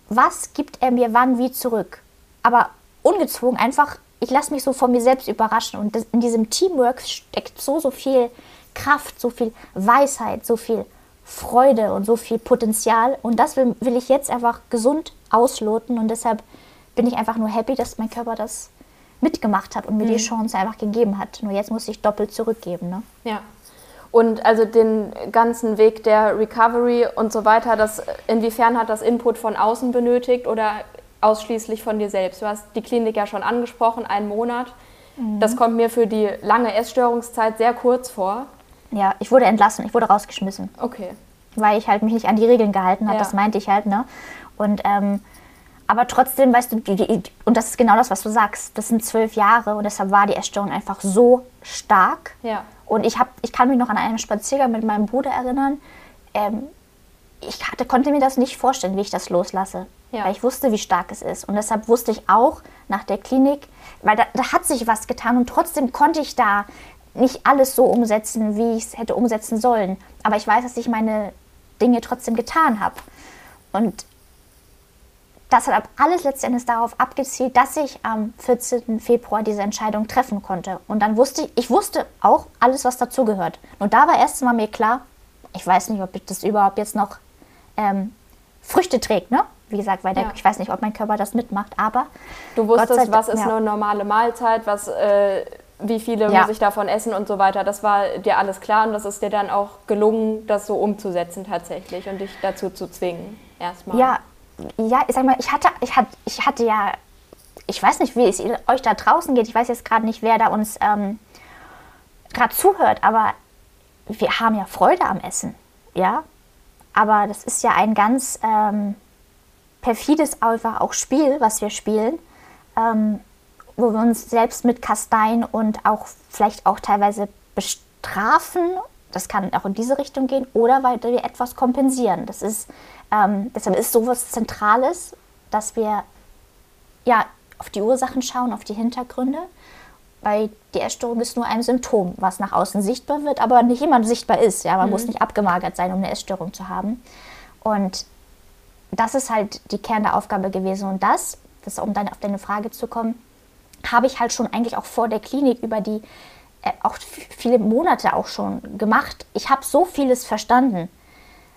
was gibt er mir wann wie zurück. Aber ungezwungen, einfach, ich lasse mich so von mir selbst überraschen. Und das, in diesem Teamwork steckt so, so viel Kraft, so viel Weisheit, so viel Freude und so viel Potenzial. Und das will, will ich jetzt einfach gesund ausloten. Und deshalb bin ich einfach nur happy, dass mein Körper das mitgemacht hat und mir mhm. die Chance einfach gegeben hat. Nur jetzt muss ich doppelt zurückgeben. Ne? Ja. Und also den ganzen Weg der Recovery und so weiter, das, inwiefern hat das Input von außen benötigt oder ausschließlich von dir selbst? Du hast die Klinik ja schon angesprochen, einen Monat. Mhm. Das kommt mir für die lange Essstörungszeit sehr kurz vor. Ja, ich wurde entlassen, ich wurde rausgeschmissen. Okay. Weil ich halt mich nicht an die Regeln gehalten habe, ja. das meinte ich halt, ne? Und ähm, aber trotzdem, weißt du, die, die, und das ist genau das, was du sagst. Das sind zwölf Jahre und deshalb war die Essstörung einfach so stark. Ja. Und ich, hab, ich kann mich noch an einen Spaziergang mit meinem Bruder erinnern. Ähm, ich hatte, konnte mir das nicht vorstellen, wie ich das loslasse. Ja. Weil ich wusste, wie stark es ist. Und deshalb wusste ich auch nach der Klinik, weil da, da hat sich was getan und trotzdem konnte ich da nicht alles so umsetzen, wie ich es hätte umsetzen sollen. Aber ich weiß, dass ich meine Dinge trotzdem getan habe. Und das hat alles letztendlich darauf abgezielt, dass ich am 14. Februar diese Entscheidung treffen konnte. Und dann wusste ich, ich wusste auch alles, was dazugehört. Und da war erst mal mir klar, ich weiß nicht, ob das überhaupt jetzt noch ähm, Früchte trägt, ne? Wie gesagt, weil der, ja. ich weiß nicht, ob mein Körper das mitmacht, aber. Du wusstest, was ist ja. eine normale Mahlzeit, was, äh, wie viele ja. muss ich davon essen und so weiter. Das war dir alles klar und das ist dir dann auch gelungen, das so umzusetzen tatsächlich und dich dazu zu zwingen, erstmal. Ja, ja, ich sag mal, ich hatte, ich hatte, ich hatte ja, ich weiß nicht, wie es euch da draußen geht. Ich weiß jetzt gerade nicht, wer da uns ähm, gerade zuhört, aber wir haben ja Freude am Essen, ja. Aber das ist ja ein ganz ähm, perfides einfach auch Spiel, was wir spielen, ähm, wo wir uns selbst mit Kasteien und auch vielleicht auch teilweise bestrafen. Das kann auch in diese Richtung gehen oder weil wir etwas kompensieren. Das ist ähm, deshalb ist sowas Zentrales, dass wir ja auf die Ursachen schauen, auf die Hintergründe, weil die Essstörung ist nur ein Symptom, was nach außen sichtbar wird, aber nicht immer sichtbar ist. Ja, man mhm. muss nicht abgemagert sein, um eine Essstörung zu haben. Und das ist halt die Kern der Aufgabe gewesen. Und das, das um dann auf deine Frage zu kommen, habe ich halt schon eigentlich auch vor der Klinik über die äh, auch viele Monate auch schon gemacht. Ich habe so vieles verstanden.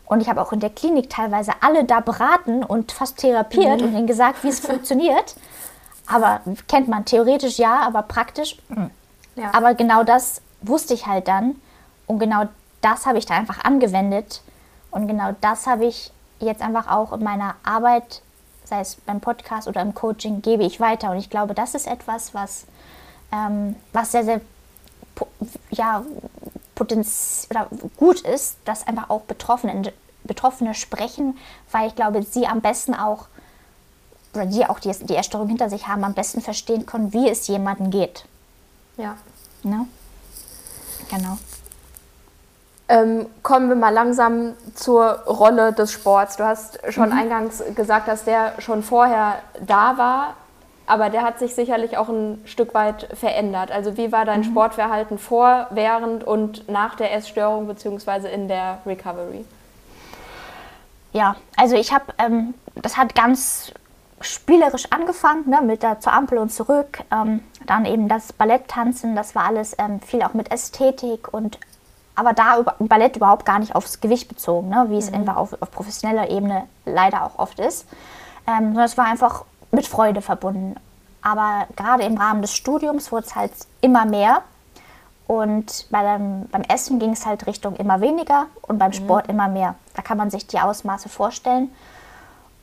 Und ich habe auch in der Klinik teilweise alle da beraten und fast therapiert mhm. und ihnen gesagt, wie es funktioniert. Aber kennt man theoretisch ja, aber praktisch. Mh. Ja. Aber genau das wusste ich halt dann. Und genau das habe ich da einfach angewendet. Und genau das habe ich jetzt einfach auch in meiner Arbeit, sei es beim Podcast oder im Coaching, gebe ich weiter. Und ich glaube, das ist etwas, was, ähm, was sehr, sehr ja, Potenz oder gut ist, dass einfach auch Betroffene, Betroffene sprechen, weil ich glaube, sie am besten auch, oder die auch die, die Essstörung hinter sich haben, am besten verstehen können, wie es jemandem geht. Ja. Ne? Genau. Ähm, kommen wir mal langsam zur Rolle des Sports. Du hast schon mhm. eingangs gesagt, dass der schon vorher da war aber der hat sich sicherlich auch ein Stück weit verändert. Also wie war dein mhm. Sportverhalten vor, während und nach der Essstörung beziehungsweise in der Recovery? Ja, also ich habe, ähm, das hat ganz spielerisch angefangen, ne, mit der zur Ampel und zurück. Ähm, dann eben das Balletttanzen, das war alles ähm, viel auch mit Ästhetik und aber da über, Ballett überhaupt gar nicht aufs Gewicht bezogen, ne, wie mhm. es einfach auf, auf, professioneller Ebene leider auch oft ist. Ähm, sondern es war einfach mit Freude verbunden. Aber gerade im Rahmen des Studiums wurde es halt immer mehr. Und bei dem, beim Essen ging es halt Richtung immer weniger und beim mhm. Sport immer mehr. Da kann man sich die Ausmaße vorstellen.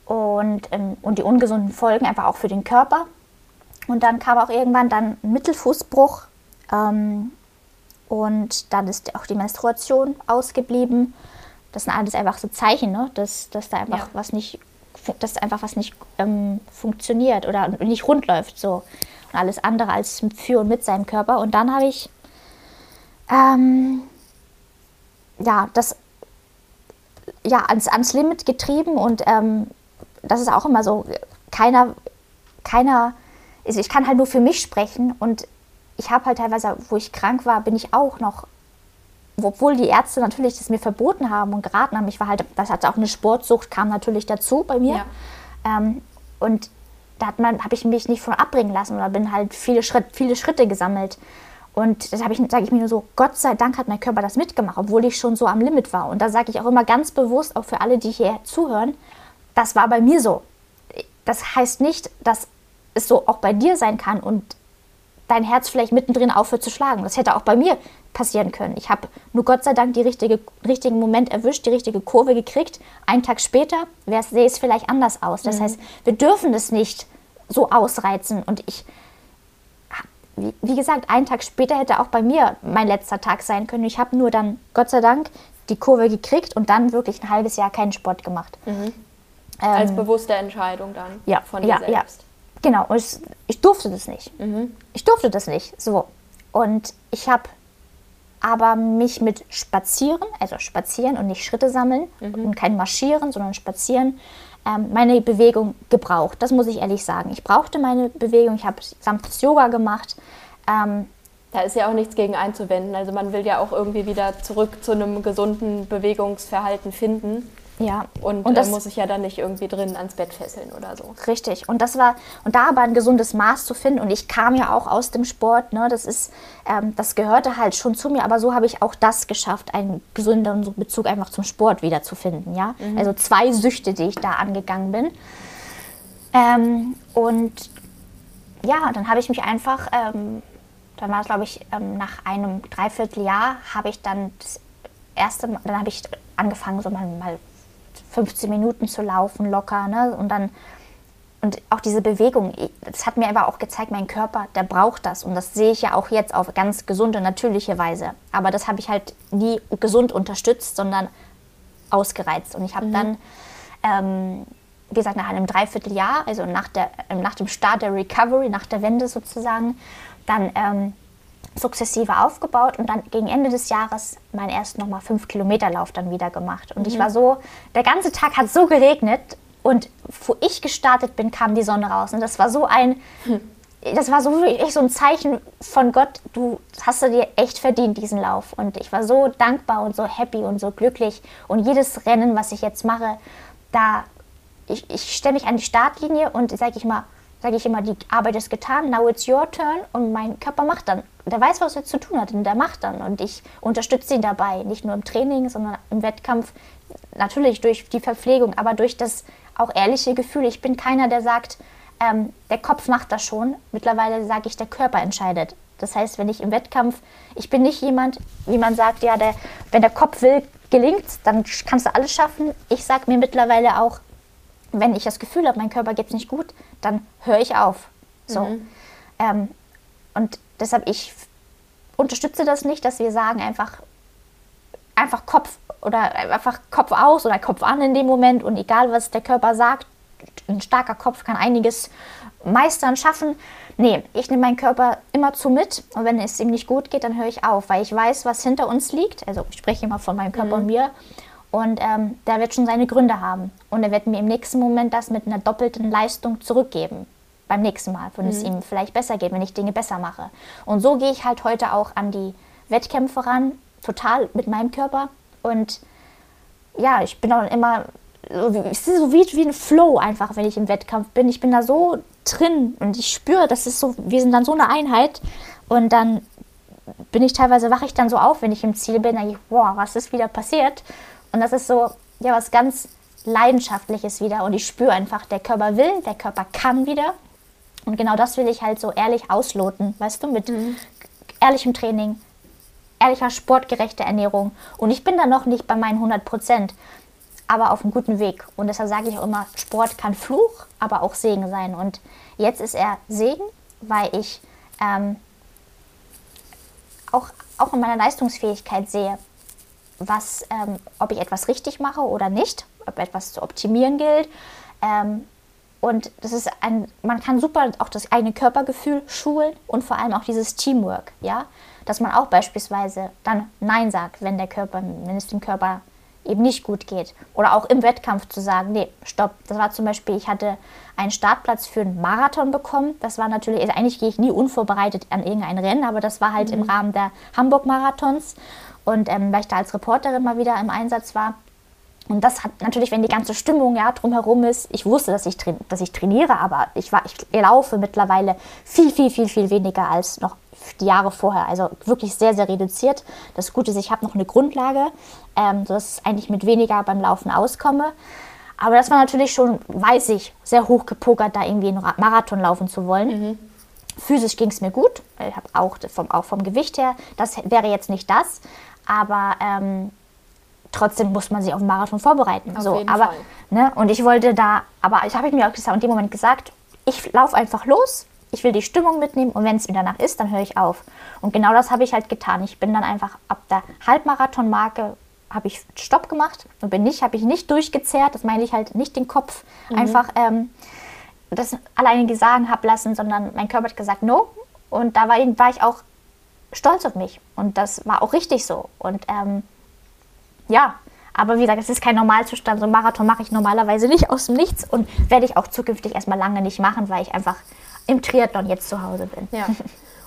Und, ähm, und die ungesunden Folgen einfach auch für den Körper. Und dann kam auch irgendwann dann ein Mittelfußbruch. Ähm, und dann ist auch die Menstruation ausgeblieben. Das sind alles einfach so Zeichen, ne? dass, dass da einfach ja. was nicht dass einfach was nicht ähm, funktioniert oder nicht rund läuft. So. Und alles andere als für und mit seinem Körper. Und dann habe ich ähm, ja, das ja, ans, ans Limit getrieben und ähm, das ist auch immer so, keiner, keiner, also ich kann halt nur für mich sprechen und ich habe halt teilweise, wo ich krank war, bin ich auch noch, obwohl die Ärzte natürlich das mir verboten haben und geraten haben, ich war halt, das hatte auch eine Sportsucht, kam natürlich dazu bei mir. Ja. Ähm, und da habe ich mich nicht von abbringen lassen oder bin halt viele, Schritt, viele Schritte gesammelt. Und das ich, sage ich mir nur so, Gott sei Dank hat mein Körper das mitgemacht, obwohl ich schon so am Limit war. Und da sage ich auch immer ganz bewusst, auch für alle, die hier zuhören, das war bei mir so. Das heißt nicht, dass es so auch bei dir sein kann und dein Herz vielleicht mittendrin aufhört zu schlagen. Das hätte auch bei mir passieren können. Ich habe nur Gott sei Dank den richtige, richtigen Moment erwischt, die richtige Kurve gekriegt. Einen Tag später sähe es vielleicht anders aus. Das mhm. heißt, wir dürfen es nicht so ausreizen. Und ich wie, gesagt, einen Tag später hätte auch bei mir mein letzter Tag sein können. Ich habe nur dann, Gott sei Dank, die Kurve gekriegt und dann wirklich ein halbes Jahr keinen Sport gemacht. Mhm. Ähm, Als bewusste Entscheidung dann ja, von dir ja, selbst. Ja. Genau, ich, ich durfte das nicht. Mhm. Ich durfte das nicht. So. Und ich habe aber mich mit Spazieren, also Spazieren und nicht Schritte sammeln mhm. und kein Marschieren, sondern Spazieren, ähm, meine Bewegung gebraucht. Das muss ich ehrlich sagen. Ich brauchte meine Bewegung. Ich habe sanftes Yoga gemacht. Ähm, da ist ja auch nichts gegen einzuwenden. Also man will ja auch irgendwie wieder zurück zu einem gesunden Bewegungsverhalten finden. Ja. Und, und das muss ich ja dann nicht irgendwie drin ans Bett fesseln oder so. Richtig. Und das war, und da aber ein gesundes Maß zu finden. Und ich kam ja auch aus dem Sport, ne? Das ist, ähm, das gehörte halt schon zu mir, aber so habe ich auch das geschafft, einen gesünderen Bezug einfach zum Sport wiederzufinden. Ja? Mhm. Also zwei Süchte, die ich da angegangen bin. Ähm, und ja, dann habe ich mich einfach, ähm, dann war es, glaube ich, ähm, nach einem Dreivierteljahr, habe ich dann das erste Mal, dann habe ich angefangen, so mal, mal 15 Minuten zu laufen locker. Ne? Und dann und auch diese Bewegung, das hat mir aber auch gezeigt, mein Körper, der braucht das. Und das sehe ich ja auch jetzt auf ganz gesunde, natürliche Weise. Aber das habe ich halt nie gesund unterstützt, sondern ausgereizt. Und ich habe mhm. dann, ähm, wie gesagt, nach einem Dreivierteljahr, also nach, der, nach dem Start der Recovery, nach der Wende sozusagen, dann ähm, sukzessive aufgebaut und dann gegen Ende des Jahres meinen ersten nochmal 5 Kilometer Lauf dann wieder gemacht. Und mhm. ich war so, der ganze Tag hat so geregnet und wo ich gestartet bin, kam die Sonne raus. Und das war so ein, das war so echt so ein Zeichen von Gott, du hast du dir echt verdient, diesen Lauf. Und ich war so dankbar und so happy und so glücklich. Und jedes Rennen, was ich jetzt mache, da, ich, ich stelle mich an die Startlinie und sage ich mal, sage ich immer, die Arbeit ist getan, now it's your turn und mein Körper macht dann. Der weiß, was er zu tun hat und der macht dann und ich unterstütze ihn dabei, nicht nur im Training, sondern im Wettkampf, natürlich durch die Verpflegung, aber durch das auch ehrliche Gefühl. Ich bin keiner, der sagt, ähm, der Kopf macht das schon. Mittlerweile sage ich, der Körper entscheidet. Das heißt, wenn ich im Wettkampf, ich bin nicht jemand, wie man sagt, ja, der, wenn der Kopf will, gelingt, dann kannst du alles schaffen. Ich sage mir mittlerweile auch, wenn ich das Gefühl habe, mein Körper geht es nicht gut, dann höre ich auf. So. Mhm. Ähm, und deshalb, ich unterstütze das nicht, dass wir sagen, einfach, einfach Kopf oder einfach Kopf aus oder Kopf an in dem Moment und egal, was der Körper sagt, ein starker Kopf kann einiges meistern, schaffen. Nee, ich nehme meinen Körper immer zu mit und wenn es ihm nicht gut geht, dann höre ich auf, weil ich weiß, was hinter uns liegt. Also ich spreche immer von meinem Körper mhm. und mir und ähm, der wird schon seine Gründe haben. Und er wird mir im nächsten Moment das mit einer doppelten Leistung zurückgeben. Beim nächsten Mal, wenn mhm. es ihm vielleicht besser geht, wenn ich Dinge besser mache. Und so gehe ich halt heute auch an die Wettkämpfe ran, total mit meinem Körper. Und ja, ich bin auch immer, es ist so wie, wie ein Flow einfach, wenn ich im Wettkampf bin. Ich bin da so drin und ich spüre, das ist so, wir sind dann so eine Einheit. Und dann bin ich teilweise, wache ich dann so auf, wenn ich im Ziel bin, denke ich, wow, was ist wieder passiert? Und das ist so, ja, was ganz Leidenschaftliches wieder. Und ich spüre einfach, der Körper will, der Körper kann wieder. Und genau das will ich halt so ehrlich ausloten, weißt du, mit mhm. ehrlichem Training, ehrlicher sportgerechter Ernährung. Und ich bin da noch nicht bei meinen 100 Prozent, aber auf einem guten Weg. Und deshalb sage ich auch immer, Sport kann Fluch, aber auch Segen sein. Und jetzt ist er Segen, weil ich ähm, auch, auch in meiner Leistungsfähigkeit sehe, was, ähm, ob ich etwas richtig mache oder nicht, ob etwas zu optimieren gilt. Ähm, Und das ist ein, man kann super auch das eigene Körpergefühl schulen und vor allem auch dieses Teamwork, ja. Dass man auch beispielsweise dann Nein sagt, wenn der Körper, wenn es dem Körper eben nicht gut geht. Oder auch im Wettkampf zu sagen, nee, stopp. Das war zum Beispiel, ich hatte einen Startplatz für einen Marathon bekommen. Das war natürlich, also eigentlich gehe ich nie unvorbereitet an irgendein Rennen, aber das war halt mhm. im Rahmen der Hamburg-Marathons. Und ähm, weil ich da als Reporterin mal wieder im Einsatz war. Und das hat natürlich, wenn die ganze Stimmung ja drumherum ist, ich wusste, dass ich, dass ich trainiere, aber ich, war, ich laufe mittlerweile viel, viel, viel, viel weniger als noch die Jahre vorher. Also wirklich sehr, sehr reduziert. Das Gute ist, ich habe noch eine Grundlage, ähm, sodass ich eigentlich mit weniger beim Laufen auskomme. Aber das war natürlich schon, weiß ich, sehr hoch gepokert, da irgendwie einen Marathon laufen zu wollen. Mhm. Physisch ging es mir gut, ich habe auch vom, auch vom Gewicht her, das wäre jetzt nicht das, aber ähm, trotzdem muss man sich auf den Marathon vorbereiten. Auf so, aber, Fall. Ne, und ich wollte da, aber ich habe mir auch gesagt, in dem Moment gesagt, ich laufe einfach los, ich will die Stimmung mitnehmen und wenn es mir danach ist, dann höre ich auf. Und genau das habe ich halt getan. Ich bin dann einfach ab der Halbmarathon-Marke habe ich Stopp gemacht und bin nicht, habe ich nicht durchgezehrt. Das meine ich halt nicht den Kopf mhm. einfach ähm, das alleine sagen habe lassen, sondern mein Körper hat gesagt No. Und da war, war ich auch stolz auf mich und das war auch richtig so. Und ähm, ja, aber wie gesagt, es ist kein Normalzustand. So einen Marathon mache ich normalerweise nicht aus dem Nichts und werde ich auch zukünftig erstmal lange nicht machen, weil ich einfach im Triathlon jetzt zu Hause bin. Ja.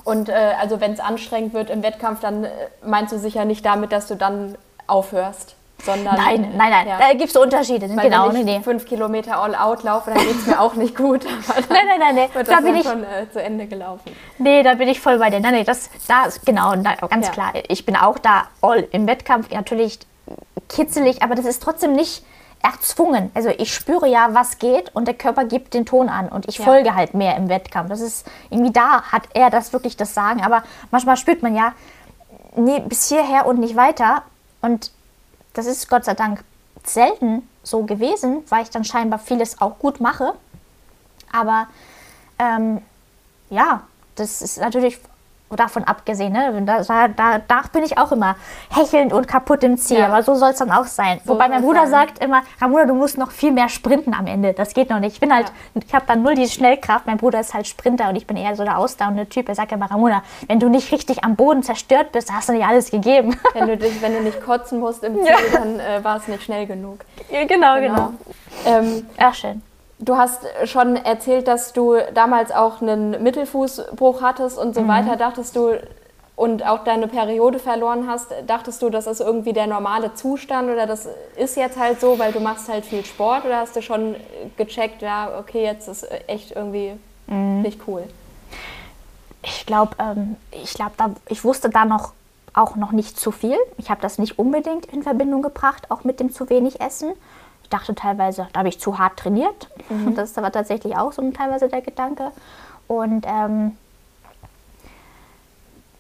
Und äh, also wenn es anstrengend wird im Wettkampf, dann äh, meinst du sicher nicht damit, dass du dann aufhörst. Sondern, nein, nein, nein, ja. da gibt es Unterschiede. Weil genau, wenn ich nee. fünf Kilometer all out laufe, dann geht es mir auch nicht gut. nein, nein, nein, nee. Wird da bin ich schon äh, zu Ende gelaufen. Nee, da bin ich voll bei dir. Nein, nee, das, da ist genau, ganz ja. klar. Ich bin auch da all im Wettkampf, natürlich kitzelig, aber das ist trotzdem nicht erzwungen. Also ich spüre ja, was geht und der Körper gibt den Ton an und ich ja. folge halt mehr im Wettkampf. Das ist irgendwie da, hat er das wirklich das Sagen, aber manchmal spürt man ja, nee, bis hierher und nicht weiter. Und das ist Gott sei Dank selten so gewesen, weil ich dann scheinbar vieles auch gut mache. Aber ähm, ja, das ist natürlich davon abgesehen, ne? da, da, da bin ich auch immer hechelnd und kaputt im Ziel, ja. aber so soll es dann auch sein. So Wobei mein Bruder sein. sagt immer, Ramona, du musst noch viel mehr sprinten am Ende, das geht noch nicht. Ich bin halt, ja. ich habe dann null die Schnellkraft, mein Bruder ist halt Sprinter und ich bin eher so der ausdauernde Typ. Er sagt immer, Ramona, wenn du nicht richtig am Boden zerstört bist, hast du nicht alles gegeben. Wenn du, dich, wenn du nicht kotzen musst im Ziel, ja. dann äh, war es nicht schnell genug. genau, genau. genau. Ähm, Ach, schön. Du hast schon erzählt, dass du damals auch einen Mittelfußbruch hattest und so mhm. weiter. Dachtest du und auch deine Periode verloren hast, dachtest du, das ist irgendwie der normale Zustand oder das ist jetzt halt so, weil du machst halt viel Sport oder hast du schon gecheckt, ja, okay, jetzt ist echt irgendwie mhm. nicht cool? Ich glaube, ähm, ich, glaub, ich wusste da noch auch noch nicht zu viel. Ich habe das nicht unbedingt in Verbindung gebracht, auch mit dem zu wenig Essen ich dachte teilweise, da habe ich zu hart trainiert. Mhm. Das war tatsächlich auch so teilweise der Gedanke. Und ähm,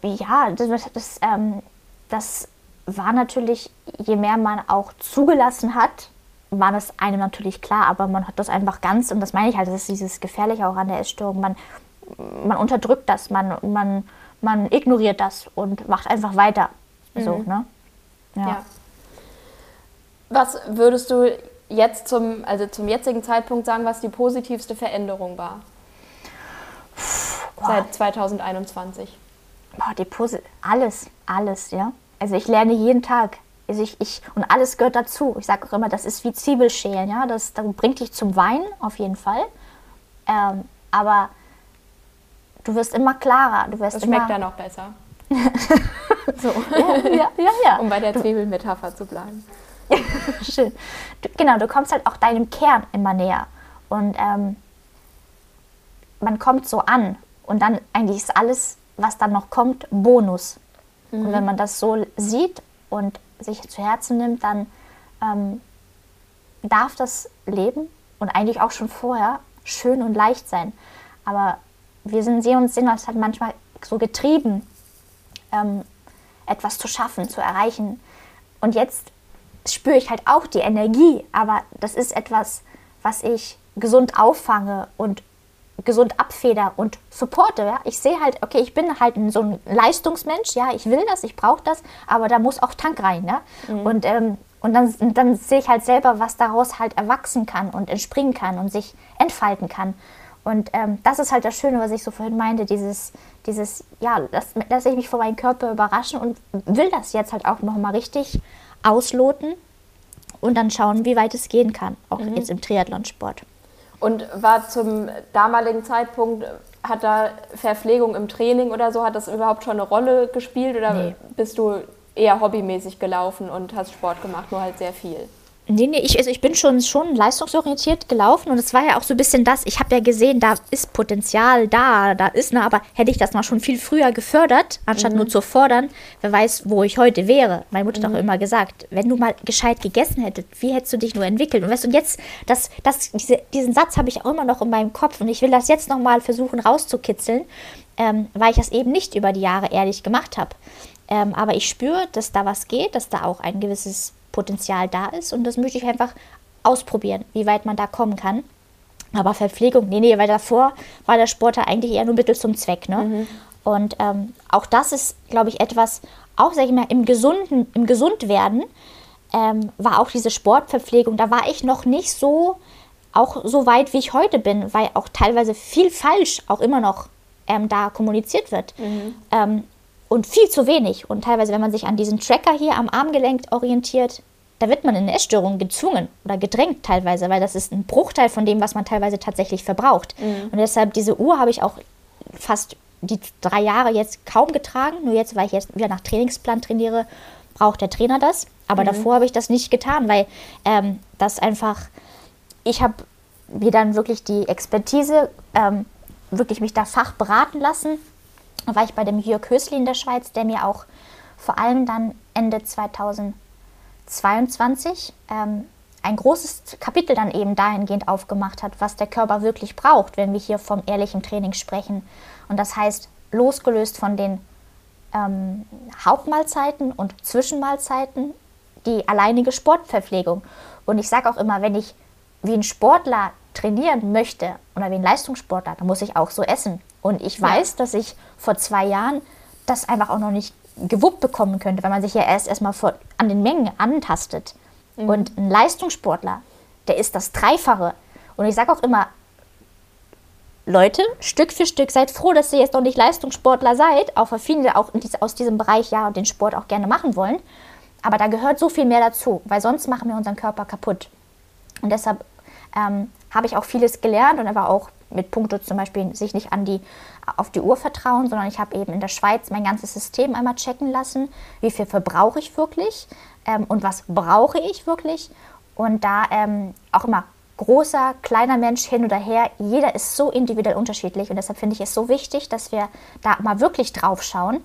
ja, das, das, ähm, das war natürlich, je mehr man auch zugelassen hat, war das einem natürlich klar, aber man hat das einfach ganz, und das meine ich halt, das ist dieses Gefährliche auch an der Essstörung, man, man unterdrückt das, man, man, man ignoriert das und macht einfach weiter. Mhm. So, ne? ja. ja. Was würdest du jetzt zum, also zum jetzigen Zeitpunkt sagen, was die positivste Veränderung war? Boah. Seit 2021. Boah, die Posi alles, alles, ja. Also ich lerne jeden Tag. Also ich, ich, und alles gehört dazu. Ich sage auch immer, das ist wie Zwiebelschälen, ja. Das, das bringt dich zum Weinen, auf jeden Fall. Ähm, aber du wirst immer klarer. Du wirst das schmeckt dann auch besser. so. Ja, ja, ja, ja. Um bei der Zwiebelmetapher zu bleiben. Schön. Du, genau, du kommst halt auch deinem Kern immer näher. Und ähm, man kommt so an. Und dann eigentlich ist alles, was dann noch kommt, Bonus. Mhm. Und wenn man das so sieht und sich zu Herzen nimmt, dann ähm, darf das Leben und eigentlich auch schon vorher schön und leicht sein. Aber wir sind, sehen uns, sehen uns halt manchmal so getrieben, ähm, etwas zu schaffen, zu erreichen. Und jetzt spüre ich halt auch die Energie, aber das ist etwas, was ich gesund auffange und gesund abfeder und supporte. Ja? Ich sehe halt, okay, ich bin halt so ein Leistungsmensch, ja, ich will das, ich brauche das, aber da muss auch Tank rein. Ja? Mhm. Und ähm, Und dann, dann sehe ich halt selber, was daraus halt erwachsen kann und entspringen kann und sich entfalten kann. Und ähm, das ist halt das Schöne, was ich so vorhin meinte, dieses, dieses ja, dass, dass ich mich vor meinem Körper überraschen und will das jetzt halt auch nochmal richtig ausloten und dann schauen, wie weit es gehen kann, auch mhm. jetzt im Triathlonsport. Und war zum damaligen Zeitpunkt, hat da Verpflegung im Training oder so, hat das überhaupt schon eine Rolle gespielt oder nee. bist du eher hobbymäßig gelaufen und hast Sport gemacht, nur halt sehr viel? Nee, nee, ich, also ich bin schon, schon leistungsorientiert gelaufen und es war ja auch so ein bisschen das, ich habe ja gesehen, da ist Potenzial da, da ist, ne, aber hätte ich das mal schon viel früher gefördert, anstatt mhm. nur zu fordern, wer weiß, wo ich heute wäre. Meine Mutter mhm. hat auch immer gesagt, wenn du mal gescheit gegessen hättest, wie hättest du dich nur entwickelt? Und weißt du, und jetzt, das, das, diese, diesen Satz habe ich auch immer noch in meinem Kopf und ich will das jetzt nochmal versuchen rauszukitzeln, ähm, weil ich das eben nicht über die Jahre ehrlich gemacht habe. Ähm, aber ich spüre, dass da was geht, dass da auch ein gewisses Potenzial da ist und das möchte ich einfach ausprobieren, wie weit man da kommen kann. Aber Verpflegung, nee, nee, weil davor war der Sport ja eigentlich eher nur Mittel zum Zweck. Ne? Mhm. Und ähm, auch das ist, glaube ich, etwas, auch sage ich mal, im gesunden, im Gesundwerden ähm, war auch diese Sportverpflegung, da war ich noch nicht so, auch so weit, wie ich heute bin, weil auch teilweise viel falsch auch immer noch ähm, da kommuniziert wird. Mhm. Und viel zu wenig. Und teilweise, wenn man sich an diesen Tracker hier am Armgelenk orientiert, da wird man in eine Essstörung gezwungen oder gedrängt teilweise, weil das ist ein Bruchteil von dem, was man teilweise tatsächlich verbraucht. Mhm. Und deshalb diese Uhr habe ich auch fast die drei Jahre jetzt kaum getragen. Nur jetzt, weil ich jetzt wieder nach Trainingsplan trainiere, braucht der Trainer das. Aber mhm. davor habe ich das nicht getan, weil ähm, das einfach, ich habe mir dann wirklich die Expertise, ähm, wirklich mich da fachberaten lassen war ich bei dem Jörg Hösli in der Schweiz, der mir auch vor allem dann Ende 2022 ähm, ein großes Kapitel dann eben dahingehend aufgemacht hat, was der Körper wirklich braucht, wenn wir hier vom ehrlichen Training sprechen. Und das heißt, losgelöst von den ähm, Hauptmahlzeiten und Zwischenmahlzeiten, die alleinige Sportverpflegung. Und ich sage auch immer, wenn ich wie ein Sportler trainieren möchte oder wie ein Leistungssportler, dann muss ich auch so essen. Und ich weiß, ja. dass ich vor zwei Jahren das einfach auch noch nicht gewuppt bekommen könnte, weil man sich ja erst erstmal an den Mengen antastet. Mhm. Und ein Leistungssportler, der ist das Dreifache. Und ich sage auch immer, Leute, Stück für Stück, seid froh, dass ihr jetzt noch nicht Leistungssportler seid, auch für viele auch aus diesem Bereich ja den Sport auch gerne machen wollen. Aber da gehört so viel mehr dazu, weil sonst machen wir unseren Körper kaputt. Und deshalb ähm, habe ich auch vieles gelernt und aber auch mit Punkto zum Beispiel sich nicht an die, auf die Uhr vertrauen, sondern ich habe eben in der Schweiz mein ganzes System einmal checken lassen, wie viel verbrauche ich wirklich ähm, und was brauche ich wirklich. Und da ähm, auch immer großer, kleiner Mensch hin oder her, jeder ist so individuell unterschiedlich und deshalb finde ich es so wichtig, dass wir da mal wirklich drauf schauen.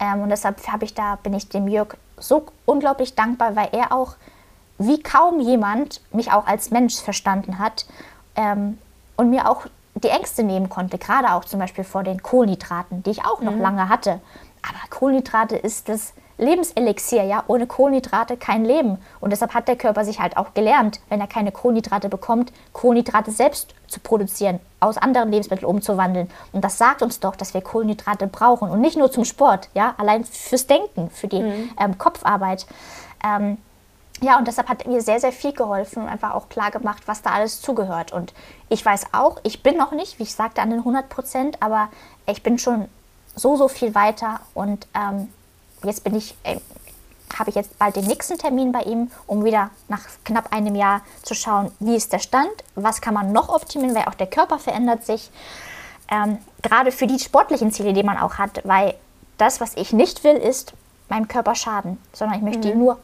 Ähm, und deshalb habe ich da, bin ich dem Jörg so unglaublich dankbar, weil er auch wie kaum jemand mich auch als Mensch verstanden hat ähm, und mir auch die Ängste nehmen konnte, gerade auch zum Beispiel vor den Kohlenhydraten, die ich auch noch mhm. lange hatte. Aber Kohlenhydrate ist das Lebenselixier, ja, ohne Kohlenhydrate kein Leben. Und deshalb hat der Körper sich halt auch gelernt, wenn er keine Kohlenhydrate bekommt, Kohlenhydrate selbst zu produzieren, aus anderen Lebensmitteln umzuwandeln. Und das sagt uns doch, dass wir Kohlenhydrate brauchen und nicht nur zum Sport, ja, allein fürs Denken, für die mhm. ähm, Kopfarbeit. Ähm, ja, und deshalb hat mir sehr, sehr viel geholfen und einfach auch klar gemacht, was da alles zugehört. Und ich weiß auch, ich bin noch nicht, wie ich sagte, an den 100 Prozent, aber ich bin schon so, so viel weiter. Und ähm, jetzt bin ich, äh, habe ich jetzt bald den nächsten Termin bei ihm, um wieder nach knapp einem Jahr zu schauen, wie ist der Stand, was kann man noch optimieren, weil auch der Körper verändert sich. Ähm, gerade für die sportlichen Ziele, die man auch hat, weil das, was ich nicht will, ist meinem Körper schaden, sondern ich möchte mhm. ihn nur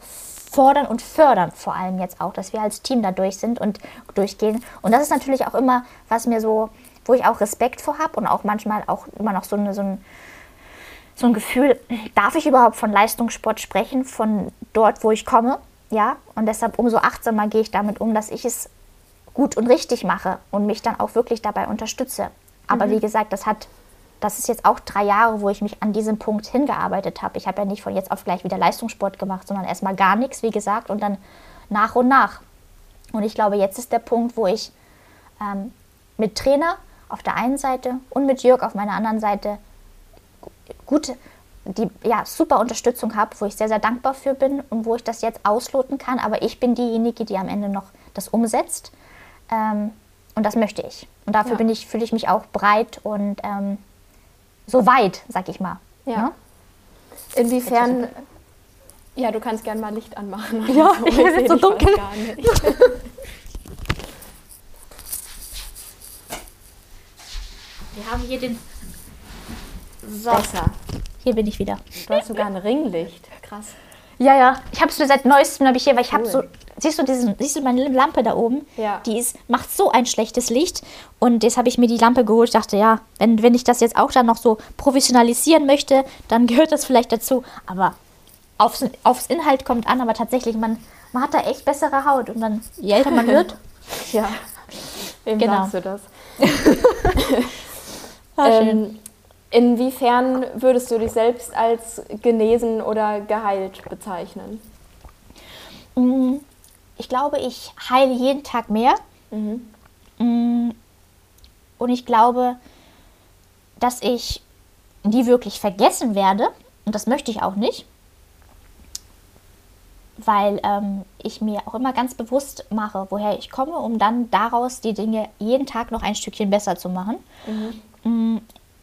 fordern und fördern, vor allem jetzt auch, dass wir als Team da durch sind und durchgehen. Und das ist natürlich auch immer, was mir so, wo ich auch Respekt vor habe und auch manchmal auch immer noch so, eine, so, ein, so ein Gefühl, darf ich überhaupt von Leistungssport sprechen, von dort, wo ich komme? Ja, und deshalb umso achtsamer gehe ich damit um, dass ich es gut und richtig mache und mich dann auch wirklich dabei unterstütze. Aber mhm. wie gesagt, das hat das ist jetzt auch drei Jahre, wo ich mich an diesem Punkt hingearbeitet habe. Ich habe ja nicht von jetzt auf gleich wieder Leistungssport gemacht, sondern erstmal gar nichts, wie gesagt, und dann nach und nach. Und ich glaube, jetzt ist der Punkt, wo ich ähm, mit Trainer auf der einen Seite und mit Jörg auf meiner anderen Seite gut die ja, super Unterstützung habe, wo ich sehr, sehr dankbar für bin und wo ich das jetzt ausloten kann. Aber ich bin diejenige, die am Ende noch das umsetzt. Ähm, und das möchte ich. Und dafür Ja. ich, fühle ich mich auch breit und ähm, so weit, sag ich mal. Ja. Ne? Inwiefern. Ja, du kannst gerne mal Licht anmachen. Ja, Also, ich bin so dunkel. gar nicht. Wir haben hier den. So, Besser. hier bin ich wieder. Du hast sogar ein Ringlicht. Krass. Ja, ja. Ich habe es seit neuestem habe ich hier, weil ich habe Cool. so. Siehst du, diesen, siehst du meine Lampe da oben? Ja. Die ist, macht so ein schlechtes Licht. Und jetzt habe ich mir die Lampe geholt. Ich dachte, ja, wenn, wenn ich das jetzt auch dann noch so professionalisieren möchte, dann gehört das vielleicht dazu. Aber aufs, aufs Inhalt kommt an. Aber tatsächlich, man, man hat da echt bessere Haut. Und dann, je älter man wird, Ja. Wem Genau. sagst du das? Schön. Ähm, inwiefern würdest du dich selbst als genesen oder geheilt bezeichnen? Mm, Ich glaube, ich heile jeden Tag mehr. Mhm. Mm, Und ich glaube, dass ich nie wirklich vergessen werde. Und das möchte ich auch nicht. Weil ähm, ich mir auch immer ganz bewusst mache, woher ich komme, um dann daraus die Dinge jeden Tag noch ein Stückchen besser zu machen. Mm,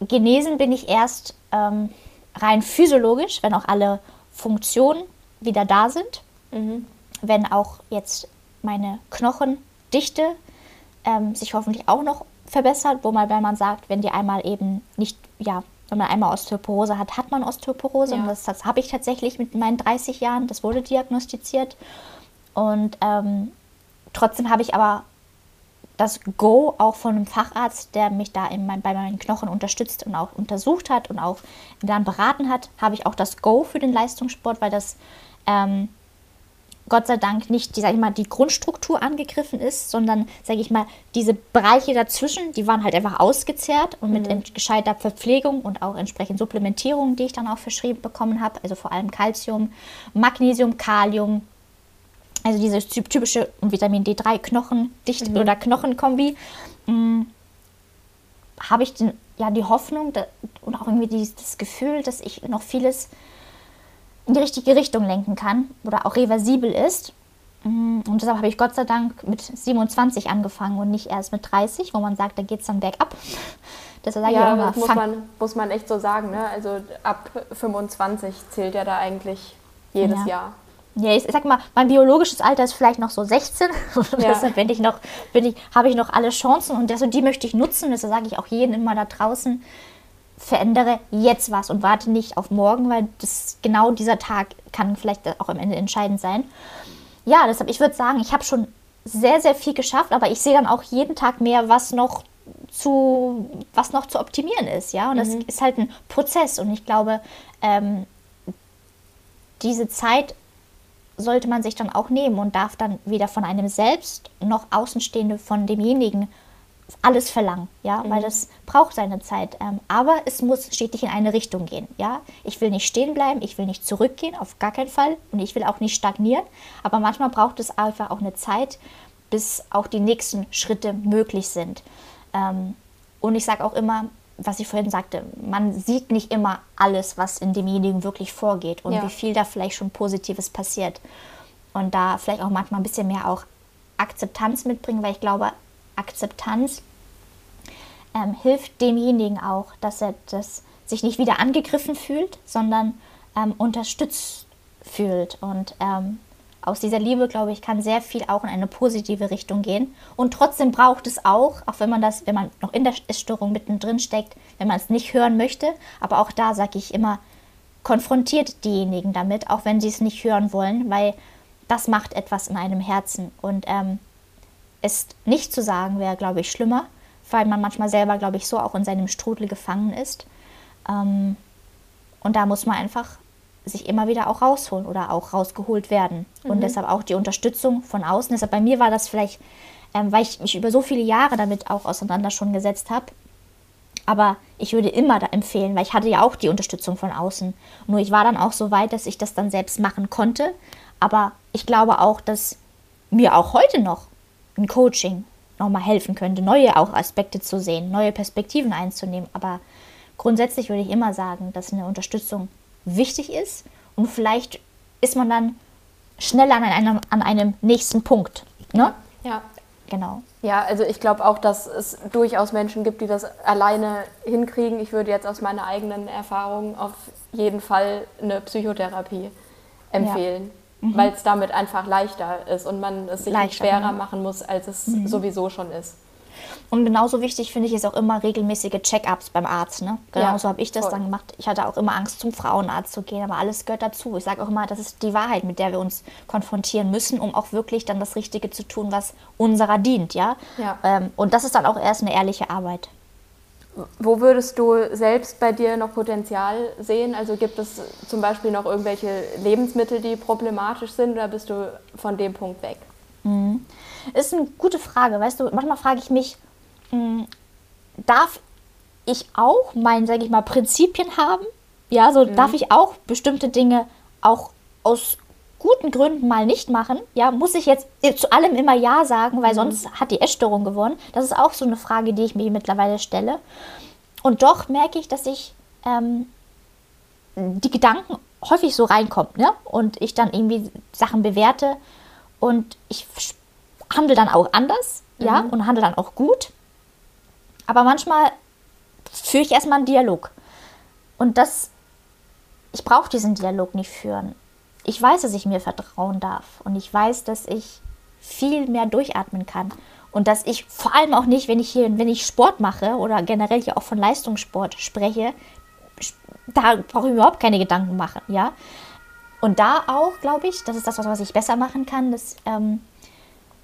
Genesen bin ich erst ähm, rein physiologisch, wenn auch alle Funktionen wieder da sind Mhm. wenn auch jetzt meine Knochendichte ähm, sich hoffentlich auch noch verbessert, wo man, wenn man sagt, wenn die einmal eben nicht, ja, wenn man einmal Osteoporose hat, hat man Osteoporose. Ja. Und das, das habe ich tatsächlich mit meinen 30 Jahren, das wurde diagnostiziert. Und ähm, trotzdem habe ich aber das Go auch von einem Facharzt, der mich da in mein, bei meinen Knochen unterstützt und auch untersucht hat und auch dann beraten hat, habe ich auch das Go für den Leistungssport, weil das ähm, Gott sei Dank nicht die, sag ich mal, die Grundstruktur angegriffen ist, sondern, sage ich mal, diese Bereiche dazwischen, die waren halt einfach ausgezehrt und mit ent- gescheiter Verpflegung und auch entsprechend Supplementierung, die ich dann auch verschrieben bekommen habe, also vor allem Calcium, Magnesium, Kalium, also diese ty- typische Vitamin D3 Knochendicht oder Knochenkombi, mh, habe ich den, ja die Hoffnung da, und auch irgendwie die, das Gefühl, dass ich noch vieles in die richtige Richtung lenken kann oder auch reversibel ist. Mm, Und deshalb habe ich Gott sei Dank mit 27 angefangen und nicht erst mit 30, wo man sagt, da geht es dann bergab. Deshalb sage ich Ja, auch immer, das muss fang- man, muss man echt so sagen. Ne? Also ab 25 zählt ja da eigentlich jedes Ja. Jahr. Ja, ich sag mal, mein biologisches Alter ist vielleicht noch so 16. Und Ja. deshalb bin ich noch, bin ich, habe ich noch alle Chancen und, das, und die möchte ich nutzen. Deshalb sage ich auch jedem immer da draußen, verändere jetzt was und warte nicht auf morgen, weil das genau dieser Tag kann vielleicht auch am Ende entscheidend sein. Ja, deshalb, ich würde sagen, ich habe schon sehr, sehr viel geschafft, aber ich sehe dann auch jeden Tag mehr, was noch zu, was noch zu optimieren ist, ja. Und das ist halt ein Prozess. Und ich glaube, ähm, diese Zeit sollte man sich dann auch nehmen und darf dann weder von einem selbst noch Außenstehende von demjenigen alles verlangen, ja, weil das braucht seine Zeit. Ähm, aber es muss stetig in eine Richtung gehen, ja. Ich will nicht stehen bleiben, ich will nicht zurückgehen, auf gar keinen Fall, und ich will auch nicht stagnieren. Aber manchmal braucht es einfach auch eine Zeit, bis auch die nächsten Schritte möglich sind. Ähm, und ich sage auch immer, was ich vorhin sagte, man sieht nicht immer alles, was in demjenigen wirklich vorgeht und Ja. wie viel da vielleicht schon Positives passiert. Und da vielleicht auch manchmal ein bisschen mehr auch Akzeptanz mitbringen, weil ich glaube, Akzeptanz ähm, hilft demjenigen auch, dass er das sich nicht wieder angegriffen fühlt, sondern ähm, unterstützt fühlt. Und ähm, aus dieser Liebe, glaube ich, kann sehr viel auch in eine positive Richtung gehen. Und trotzdem braucht es auch, auch wenn man das, wenn man noch in der Essstörung mittendrin steckt, wenn man es nicht hören möchte, aber auch da sage ich immer, konfrontiert diejenigen damit, auch wenn sie es nicht hören wollen, weil das macht etwas in einem Herzen. Und ähm, es nicht zu sagen wäre, glaube ich, schlimmer, weil man manchmal selber, glaube ich, so auch in seinem Strudel gefangen ist. Ähm, und da muss man einfach sich immer wieder auch rausholen oder auch rausgeholt werden. Und deshalb auch die Unterstützung von außen. Deshalb bei mir war das vielleicht, ähm, weil ich mich über so viele Jahre damit auch auseinander schon gesetzt habe. Aber ich würde immer da empfehlen, weil ich hatte ja auch die Unterstützung von außen. Nur ich war dann auch so weit, dass ich das dann selbst machen konnte. Aber ich glaube auch, dass mir auch heute noch ein Coaching nochmal helfen könnte, neue auch Aspekte zu sehen, neue Perspektiven einzunehmen. Aber grundsätzlich würde ich immer sagen, dass eine Unterstützung wichtig ist und vielleicht ist man dann schneller an einem, an einem nächsten Punkt. Ne? Ja. Genau. Ja, also ich glaube auch, dass es durchaus Menschen gibt, die das alleine hinkriegen. Ich würde jetzt aus meiner eigenen Erfahrung auf jeden Fall eine Psychotherapie empfehlen, ja. mhm. weil es damit einfach leichter ist und man es sich leichter, schwerer ja. machen muss, als es mhm. sowieso schon ist. Und genauso wichtig finde ich ist auch immer regelmäßige Check-ups beim Arzt. Ne? Genauso ja, habe ich das voll. dann gemacht. Ich hatte auch immer Angst, zum Frauenarzt zu gehen, aber alles gehört dazu. Ich sage auch immer, das ist die Wahrheit, mit der wir uns konfrontieren müssen, um auch wirklich dann das Richtige zu tun, was unserer dient. Ja? ja. Ähm, und das ist dann auch erst eine ehrliche Arbeit. Wo würdest du selbst bei dir noch Potenzial sehen? Also gibt es zum Beispiel noch irgendwelche Lebensmittel, die problematisch sind oder bist du von dem Punkt weg? Mhm. Ist eine gute Frage. Weißt du, manchmal frage ich mich, mh, hm, darf ich auch mein, sage ich mal, Prinzipien haben? Ja, so mhm. darf ich auch bestimmte Dinge auch aus guten Gründen mal nicht machen. Ja, muss ich jetzt zu allem immer Ja sagen, weil mhm. sonst hat die Essstörung gewonnen. Das ist auch so eine Frage, die ich mir mittlerweile stelle. Und doch merke ich, dass ich ähm, die Gedanken häufig so reinkommen ne? und ich dann irgendwie Sachen bewerte und ich handle dann auch anders, mhm. ja, und handle dann auch gut. Aber manchmal führe ich erstmal einen Dialog. Und das, ich brauche diesen Dialog nicht führen. Ich weiß, dass ich mir vertrauen darf. Und ich weiß, dass ich viel mehr durchatmen kann. Und dass ich vor allem auch nicht, wenn ich hier, wenn ich Sport mache oder generell hier auch von Leistungssport spreche, da brauche ich überhaupt keine Gedanken machen, ja. Und da auch, glaube ich, das ist das, was ich besser machen kann, dass, ähm,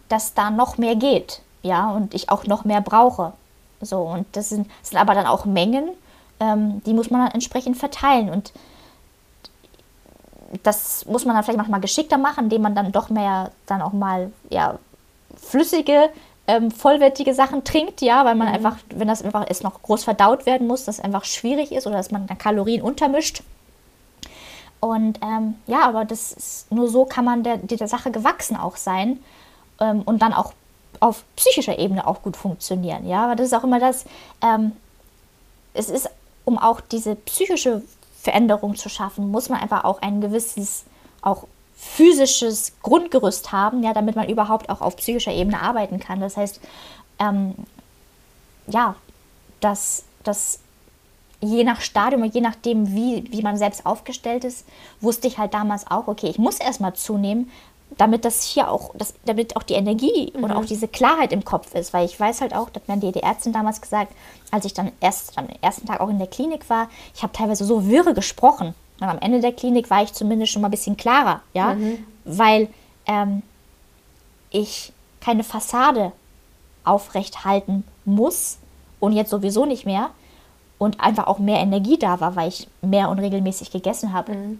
dass da noch mehr geht, ja, und ich auch noch mehr brauche. So, und das sind, das sind aber dann auch Mengen, ähm, die muss man dann entsprechend verteilen. Und das muss man dann vielleicht manchmal geschickter machen, indem man dann doch mehr dann auch mal ja, flüssige, ähm, vollwertige Sachen trinkt, ja, weil man mhm. einfach, wenn das einfach ist, noch groß verdaut werden muss, das einfach schwierig ist oder dass man dann Kalorien untermischt. Und ähm, ja, aber das ist, nur so kann man der, der Sache gewachsen auch sein ähm, und dann auch auf psychischer Ebene auch gut funktionieren. Ja, aber das ist auch immer das, ähm, es ist, um auch diese psychische Veränderung zu schaffen, muss man einfach auch ein gewisses, auch physisches Grundgerüst haben, ja, damit man überhaupt auch auf psychischer Ebene arbeiten kann. Das heißt, ähm, ja, dass, dass je nach Stadium und je nachdem, wie, wie man selbst aufgestellt ist, wusste ich halt damals auch, okay, ich muss erstmal zunehmen, damit das hier auch, das, damit auch die Energie mhm. und auch diese Klarheit im Kopf ist. Weil ich weiß halt auch, das haben die, die Ärztin damals gesagt, als ich dann erst am ersten Tag auch in der Klinik war, ich habe teilweise so wirre gesprochen. Und am Ende der Klinik war ich zumindest schon mal ein bisschen klarer, ja, mhm. weil ähm, ich keine Fassade aufrecht halten muss und jetzt sowieso nicht mehr, und einfach auch mehr Energie da war, weil ich mehr unregelmäßig gegessen habe. Mhm.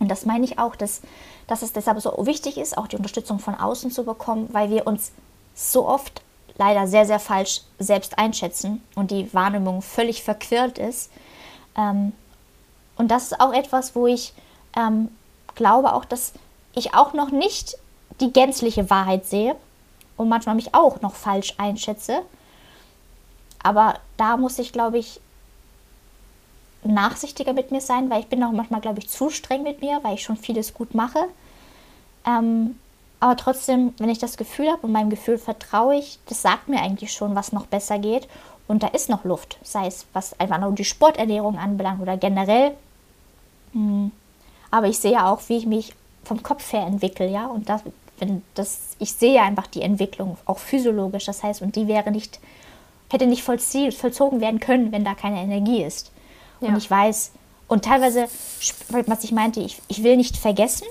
Und das meine ich auch, dass, dass es deshalb so wichtig ist, auch die Unterstützung von außen zu bekommen, weil wir uns so oft leider sehr, sehr falsch selbst einschätzen und die Wahrnehmung völlig verquirlt ist. Ähm, und das ist auch etwas, wo ich ähm, glaube auch, dass ich auch noch nicht die gänzliche Wahrheit sehe und manchmal mich auch noch falsch einschätze. Aber da muss ich, glaube ich, nachsichtiger mit mir sein, weil ich bin auch manchmal, glaube ich, zu streng mit mir, weil ich schon vieles gut mache. Ähm, aber trotzdem, wenn ich das Gefühl habe und meinem Gefühl vertraue ich, das sagt mir eigentlich schon, was noch besser geht. Und da ist noch Luft, sei es was einfach nur die Sporternährung anbelangt oder generell. Hm. Aber ich sehe auch, wie ich mich vom Kopf her entwickle, ja. Und das, wenn das, ich sehe einfach die Entwicklung, auch physiologisch. Das heißt, und die wäre nicht, hätte nicht vollzogen werden können, wenn da keine Energie ist. Ja. Und ich weiß, und teilweise, was ich meinte, ich, ich will nicht vergessen,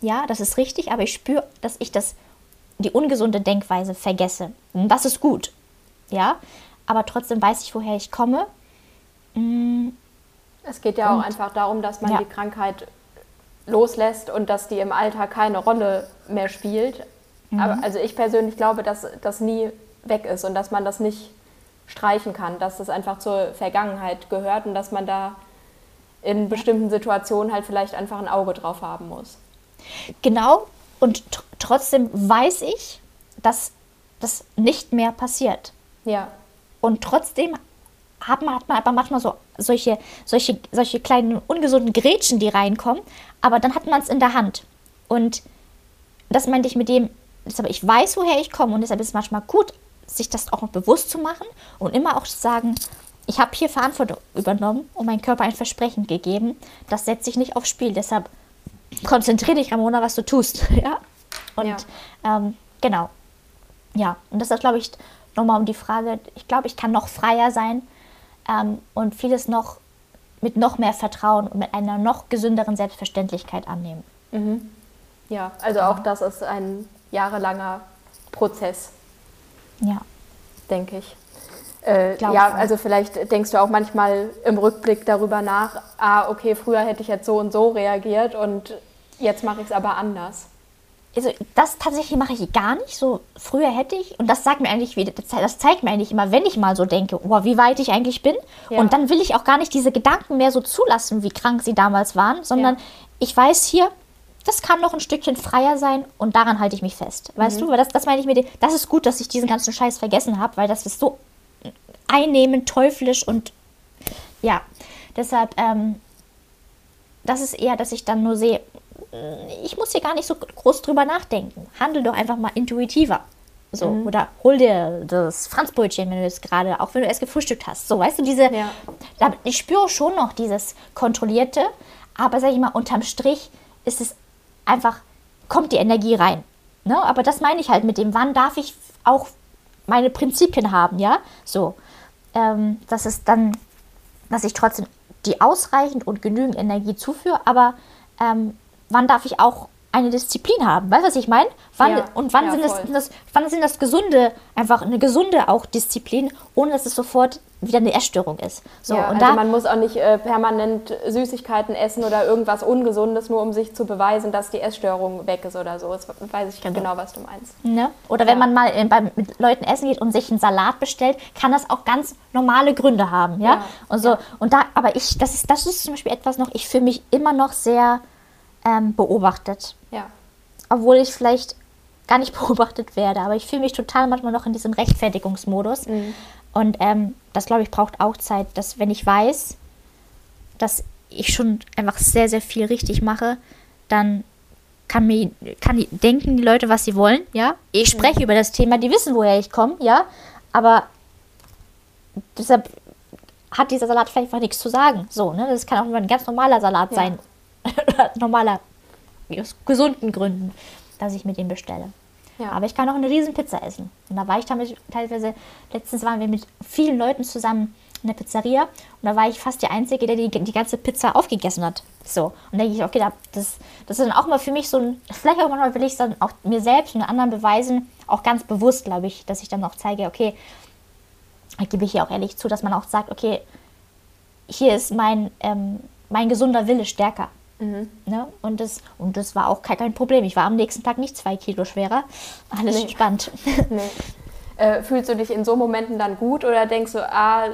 ja, das ist richtig, aber ich spüre, dass ich das, die ungesunde Denkweise vergesse. Und das ist gut, ja, aber trotzdem weiß ich, woher ich komme. Mm. Es geht ja und, auch einfach darum, dass man ja. die Krankheit loslässt und dass die im Alter keine Rolle mehr spielt. Mhm. Aber also ich persönlich glaube, dass das nie weg ist und dass man das nicht streichen kann, dass das einfach zur Vergangenheit gehört und dass man da in bestimmten Situationen halt vielleicht einfach ein Auge drauf haben muss. Genau, und trotzdem weiß ich, dass das nicht mehr passiert. Ja. Und trotzdem hat man, hat man aber manchmal so solche, solche, solche kleinen ungesunden Grätschen, die reinkommen. Aber dann hat man es in der Hand. Und das meinte ich mit dem, aber ich weiß, woher ich komme und deshalb ist es manchmal gut, sich das auch noch bewusst zu machen und immer auch zu sagen, ich habe hier Verantwortung übernommen und meinem Körper ein Versprechen gegeben. Das setze ich nicht aufs Spiel. Deshalb konzentriere dich, Ramona, was du tust. ja? Und ja. Ähm, genau. Ja, und das ist, glaube ich, nochmal um die Frage, ich glaube, ich kann noch freier sein ähm, und vieles noch mit noch mehr Vertrauen und mit einer noch gesünderen Selbstverständlichkeit annehmen. Mhm. Ja, also auch das ist ein jahrelanger Prozess. Ja. Denke ich. Äh, ja, also vielleicht denkst du auch manchmal im Rückblick darüber nach, ah, okay, früher hätte ich jetzt so und so reagiert und jetzt mache ich es aber anders. Also das tatsächlich mache ich gar nicht. So früher hätte ich, und das sagt mir eigentlich, das zeigt mir eigentlich immer, wenn ich mal so denke, oh, wie weit ich eigentlich bin. Ja. Und dann will ich auch gar nicht diese Gedanken mehr so zulassen, wie krank sie damals waren, sondern ja. ich weiß hier, das kann noch ein Stückchen freier sein und daran halte ich mich fest. Weißt mhm. du, weil das, das meine ich mir, das ist gut, dass ich diesen ganzen Scheiß vergessen habe, weil das ist so einnehmend, teuflisch und ja, deshalb, ähm, das ist eher, dass ich dann nur sehe, mm, ich muss hier gar nicht so groß drüber nachdenken. Handel doch einfach mal intuitiver. So, mhm. oder hol dir das Franzbrötchen, wenn du es gerade, auch wenn du es gefrühstückt hast. So, weißt du, diese, ja. ich spüre schon noch dieses Kontrollierte, aber sag ich mal, unterm Strich ist es einfach, kommt die Energie rein. Ne? Aber das meine ich halt mit dem, wann darf ich auch meine Prinzipien haben, ja? So, ähm, dass es dann, dass ich trotzdem die ausreichend und genügend Energie zuführe, aber ähm, wann darf ich auch eine Disziplin haben. Weißt du, was ich meine? ja, und wann, ja, sind das, das, wann sind das gesunde, einfach eine gesunde auch Disziplin, ohne dass es sofort wieder eine Essstörung ist. So, ja, und also da, man muss auch nicht äh, permanent Süßigkeiten essen oder irgendwas Ungesundes, nur um sich zu beweisen, dass die Essstörung weg ist oder so. Das weiß ich genau, genau was du meinst. Ne? Oder wenn man mal äh, bei, mit Leuten essen geht und sich einen Salat bestellt, kann das auch ganz normale Gründe haben. Ja? Und so, und da, aber ich, das ist, das ist zum Beispiel etwas noch, ich fühle mich immer noch sehr ähm, beobachtet. Ja. Obwohl ich vielleicht gar nicht beobachtet werde, aber ich fühle mich total manchmal noch in diesem Rechtfertigungsmodus. Mhm. Und ähm, das, glaube ich, braucht auch Zeit, dass wenn ich weiß, dass ich schon einfach sehr, sehr viel richtig mache, dann kann mir kann denken die Leute, was sie wollen, ja. Ich mhm. spreche mhm. über das Thema, die wissen, woher ich komme, ja. Aber deshalb hat dieser Salat vielleicht einfach nichts zu sagen. So, ne? Das kann auch ein ganz normaler Salat ja. sein. normaler, aus gesunden Gründen, dass ich mit ihm bestelle. Ja. Aber ich kann auch eine riesen Pizza essen. Und da war ich teilweise, letztens waren wir mit vielen Leuten zusammen in der Pizzeria und da war ich fast die Einzige, der die, die ganze Pizza aufgegessen hat. So. Und da denke ich, okay, das, das ist dann auch mal für mich so ein, vielleicht auch manchmal will ich es dann auch mir selbst und anderen beweisen, auch ganz bewusst, glaube ich, dass ich dann auch zeige, okay, da gebe ich hier auch ehrlich zu, dass man auch sagt, okay, hier ist mein, ähm, mein gesunder Wille stärker. Mhm. Ne? Und, das, und das war auch kein, Problem. Ich war am nächsten Tag nicht zwei Kilo schwerer. Alles nee. entspannt. Nee. Äh, fühlst du dich in so Momenten dann gut oder denkst du, ah,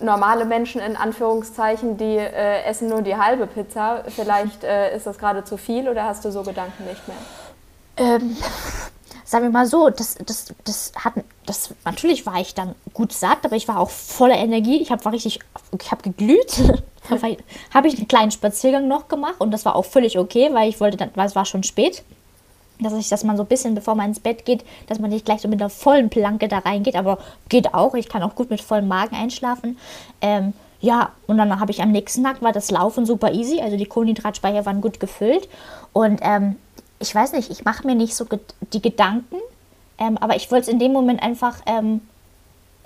normale Menschen in Anführungszeichen, die äh, essen nur die halbe Pizza, vielleicht äh, ist das gerade zu viel oder hast du so Gedanken nicht mehr? Ähm, sagen wir mal so, das, das, das hat, das, natürlich war ich dann gut satt, aber ich war auch voller Energie. Ich habe richtig, ich habe geglüht. habe ich einen kleinen Spaziergang noch gemacht und das war auch völlig okay, weil ich wollte, dann, weil es war schon spät. Dass ich, dass man so ein bisschen, bevor man ins Bett geht, dass man nicht gleich so mit einer vollen Planke da reingeht, aber geht auch. Ich kann auch gut mit vollem Magen einschlafen. Ähm, ja, und dann habe ich am nächsten Tag war das Laufen super easy, also die Kohlenhydratspeicher waren gut gefüllt und ähm, ich weiß nicht, ich mache mir nicht so die Gedanken, ähm, aber ich wollte es in dem Moment einfach ähm,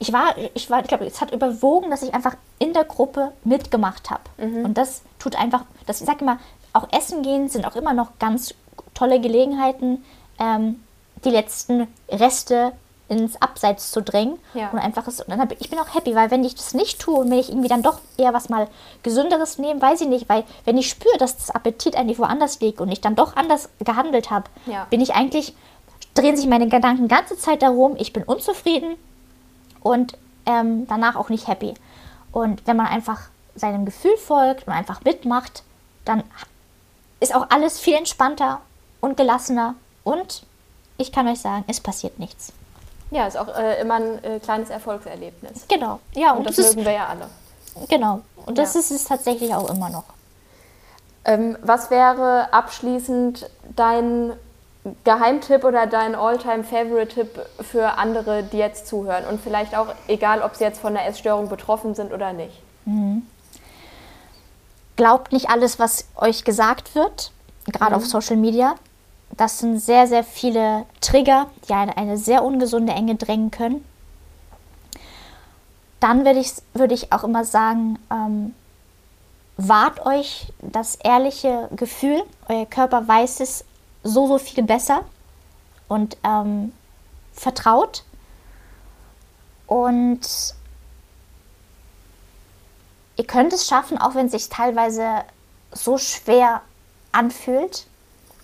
ich war, ich war, ich glaube, es hat überwogen, dass ich einfach in der Gruppe mitgemacht habe. Mhm. Und das tut einfach, das, ich sage immer, auch Essen gehen sind auch immer noch ganz tolle Gelegenheiten, ähm, die letzten Reste ins Abseits zu drängen. Ja. Und einfach ist, und dann ich bin auch happy, weil wenn ich das nicht tue und wenn ich irgendwie dann doch eher was mal Gesünderes nehme, weiß ich nicht, weil wenn ich spüre, dass das Appetit eigentlich woanders liegt und ich dann doch anders gehandelt habe, ja. bin ich eigentlich, drehen sich meine Gedanken ganze Zeit darum, ich bin unzufrieden, und ähm, danach auch nicht happy. Und wenn man einfach seinem Gefühl folgt und einfach mitmacht, dann ist auch alles viel entspannter und gelassener und ich kann euch sagen, es passiert nichts. Ja, ist auch äh, immer ein äh, kleines Erfolgserlebnis. Genau, ja. Und, Und, das das ist, mögen wir ja alle. genau. Und das Ja. ist es tatsächlich auch immer noch. Ähm, was wäre abschließend dein Geheimtipp oder dein All-Time-Favorite-Tipp für andere, die jetzt zuhören? Und vielleicht auch, egal ob sie jetzt von einer Essstörung betroffen sind oder nicht. Glaubt nicht alles, was euch gesagt wird, gerade auf Social Media. Das sind sehr, sehr viele Trigger, die eine, eine sehr ungesunde Enge drängen können. Dann würde ich, würde ich auch immer sagen, ähm, wahrt euch das ehrliche Gefühl. Euer Körper weiß es so, so viel besser. Und ähm, vertraut. Und ihr könnt es schaffen, auch wenn es sich teilweise so schwer anfühlt.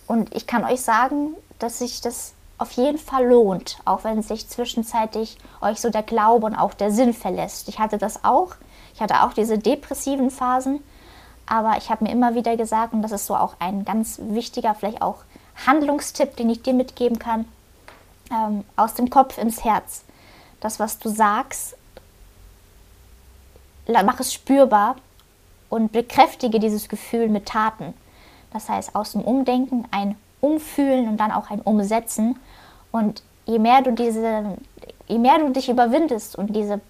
Und ich kann euch sagen, dass sich das auf jeden Fall lohnt, auch wenn sich zwischenzeitlich euch so der Glaube und auch der Sinn verlässt. Ich hatte das auch. Ich hatte auch diese depressiven Phasen. Aber ich habe mir immer wieder gesagt, und das ist so auch ein ganz wichtiger, vielleicht auch Handlungstipp, den ich dir mitgeben kann, ähm, aus dem Kopf ins Herz. Das, was du sagst, mach es spürbar und bekräftige dieses Gefühl mit Taten. Das heißt, aus dem Umdenken ein Umfühlen und dann auch ein Umsetzen. Und je mehr du diese, je mehr du dich überwindest und diese,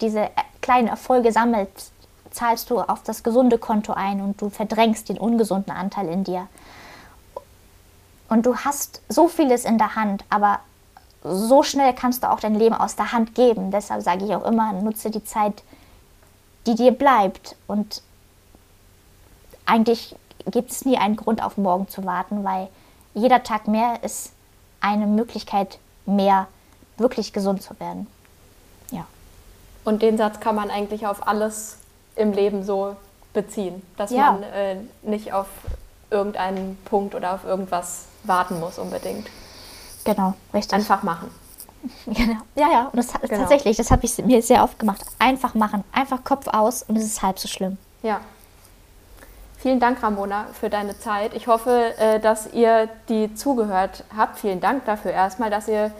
diese kleinen Erfolge sammelst, zahlst du auf das gesunde Konto ein und du verdrängst den ungesunden Anteil in dir. Und du hast so vieles in der Hand, aber so schnell kannst du auch dein Leben aus der Hand geben. Deshalb sage ich auch immer, nutze die Zeit, die dir bleibt. Und eigentlich gibt es nie einen Grund, auf morgen zu warten, weil jeder Tag mehr ist eine Möglichkeit mehr, wirklich gesund zu werden. Ja. Und den Satz kann man eigentlich auf alles im Leben so beziehen, dass Ja. man äh, nicht auf irgendeinen Punkt oder auf irgendwas warten muss unbedingt. Genau, richtig. Einfach machen. Genau. Ja, ja, und das Genau. tatsächlich, das habe ich mir sehr oft gemacht. Einfach machen, einfach Kopf aus und es ist halb so schlimm. Ja. Vielen Dank, Ramona, für deine Zeit. Ich hoffe, äh, dass ihr, die zugehört habt, vielen Dank dafür erstmal, dass ihr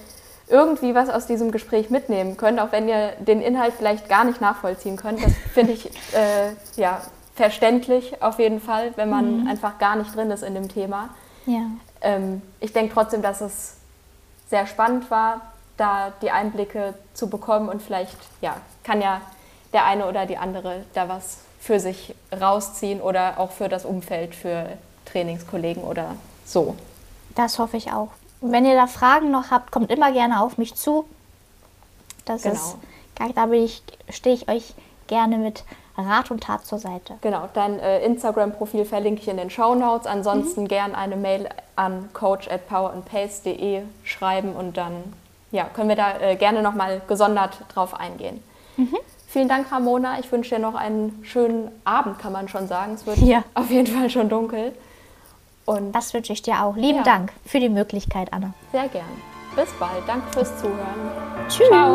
irgendwie was aus diesem Gespräch mitnehmen könnt, auch wenn ihr den Inhalt vielleicht gar nicht nachvollziehen könnt. Das finde ich äh, ja, verständlich auf jeden Fall, wenn man einfach gar nicht drin ist in dem Thema. Ja. Ähm, ich denke trotzdem, dass es sehr spannend war, da die Einblicke zu bekommen und vielleicht ja, kann ja der eine oder die andere da was für sich rausziehen oder auch für das Umfeld, für Trainingskollegen oder so. Das hoffe ich auch. Und wenn ihr da Fragen noch habt, kommt immer gerne auf mich zu. Das Genau. ist, da bin ich, stehe ich euch gerne mit Rat und Tat zur Seite. Genau, dein äh, Instagram-Profil verlinke ich in den Show Notes. Ansonsten gern eine Mail an coach at powerandpace.de schreiben und dann ja, können wir da äh, gerne nochmal gesondert drauf eingehen. Vielen Dank, Ramona. Ich wünsche dir noch einen schönen Abend, kann man schon sagen. Es wird Ja. auf jeden Fall schon dunkel. Und Das wünsche ich dir auch. Lieben Ja. Dank für die Möglichkeit, Anna. sehr gern. Bis bald. Danke fürs Zuhören. Tschüss. Ciao.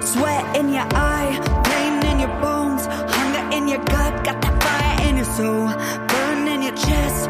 Sweat in your eye, pain in your bones, hunger in your gut, got that fire in your soul, burn in your chest,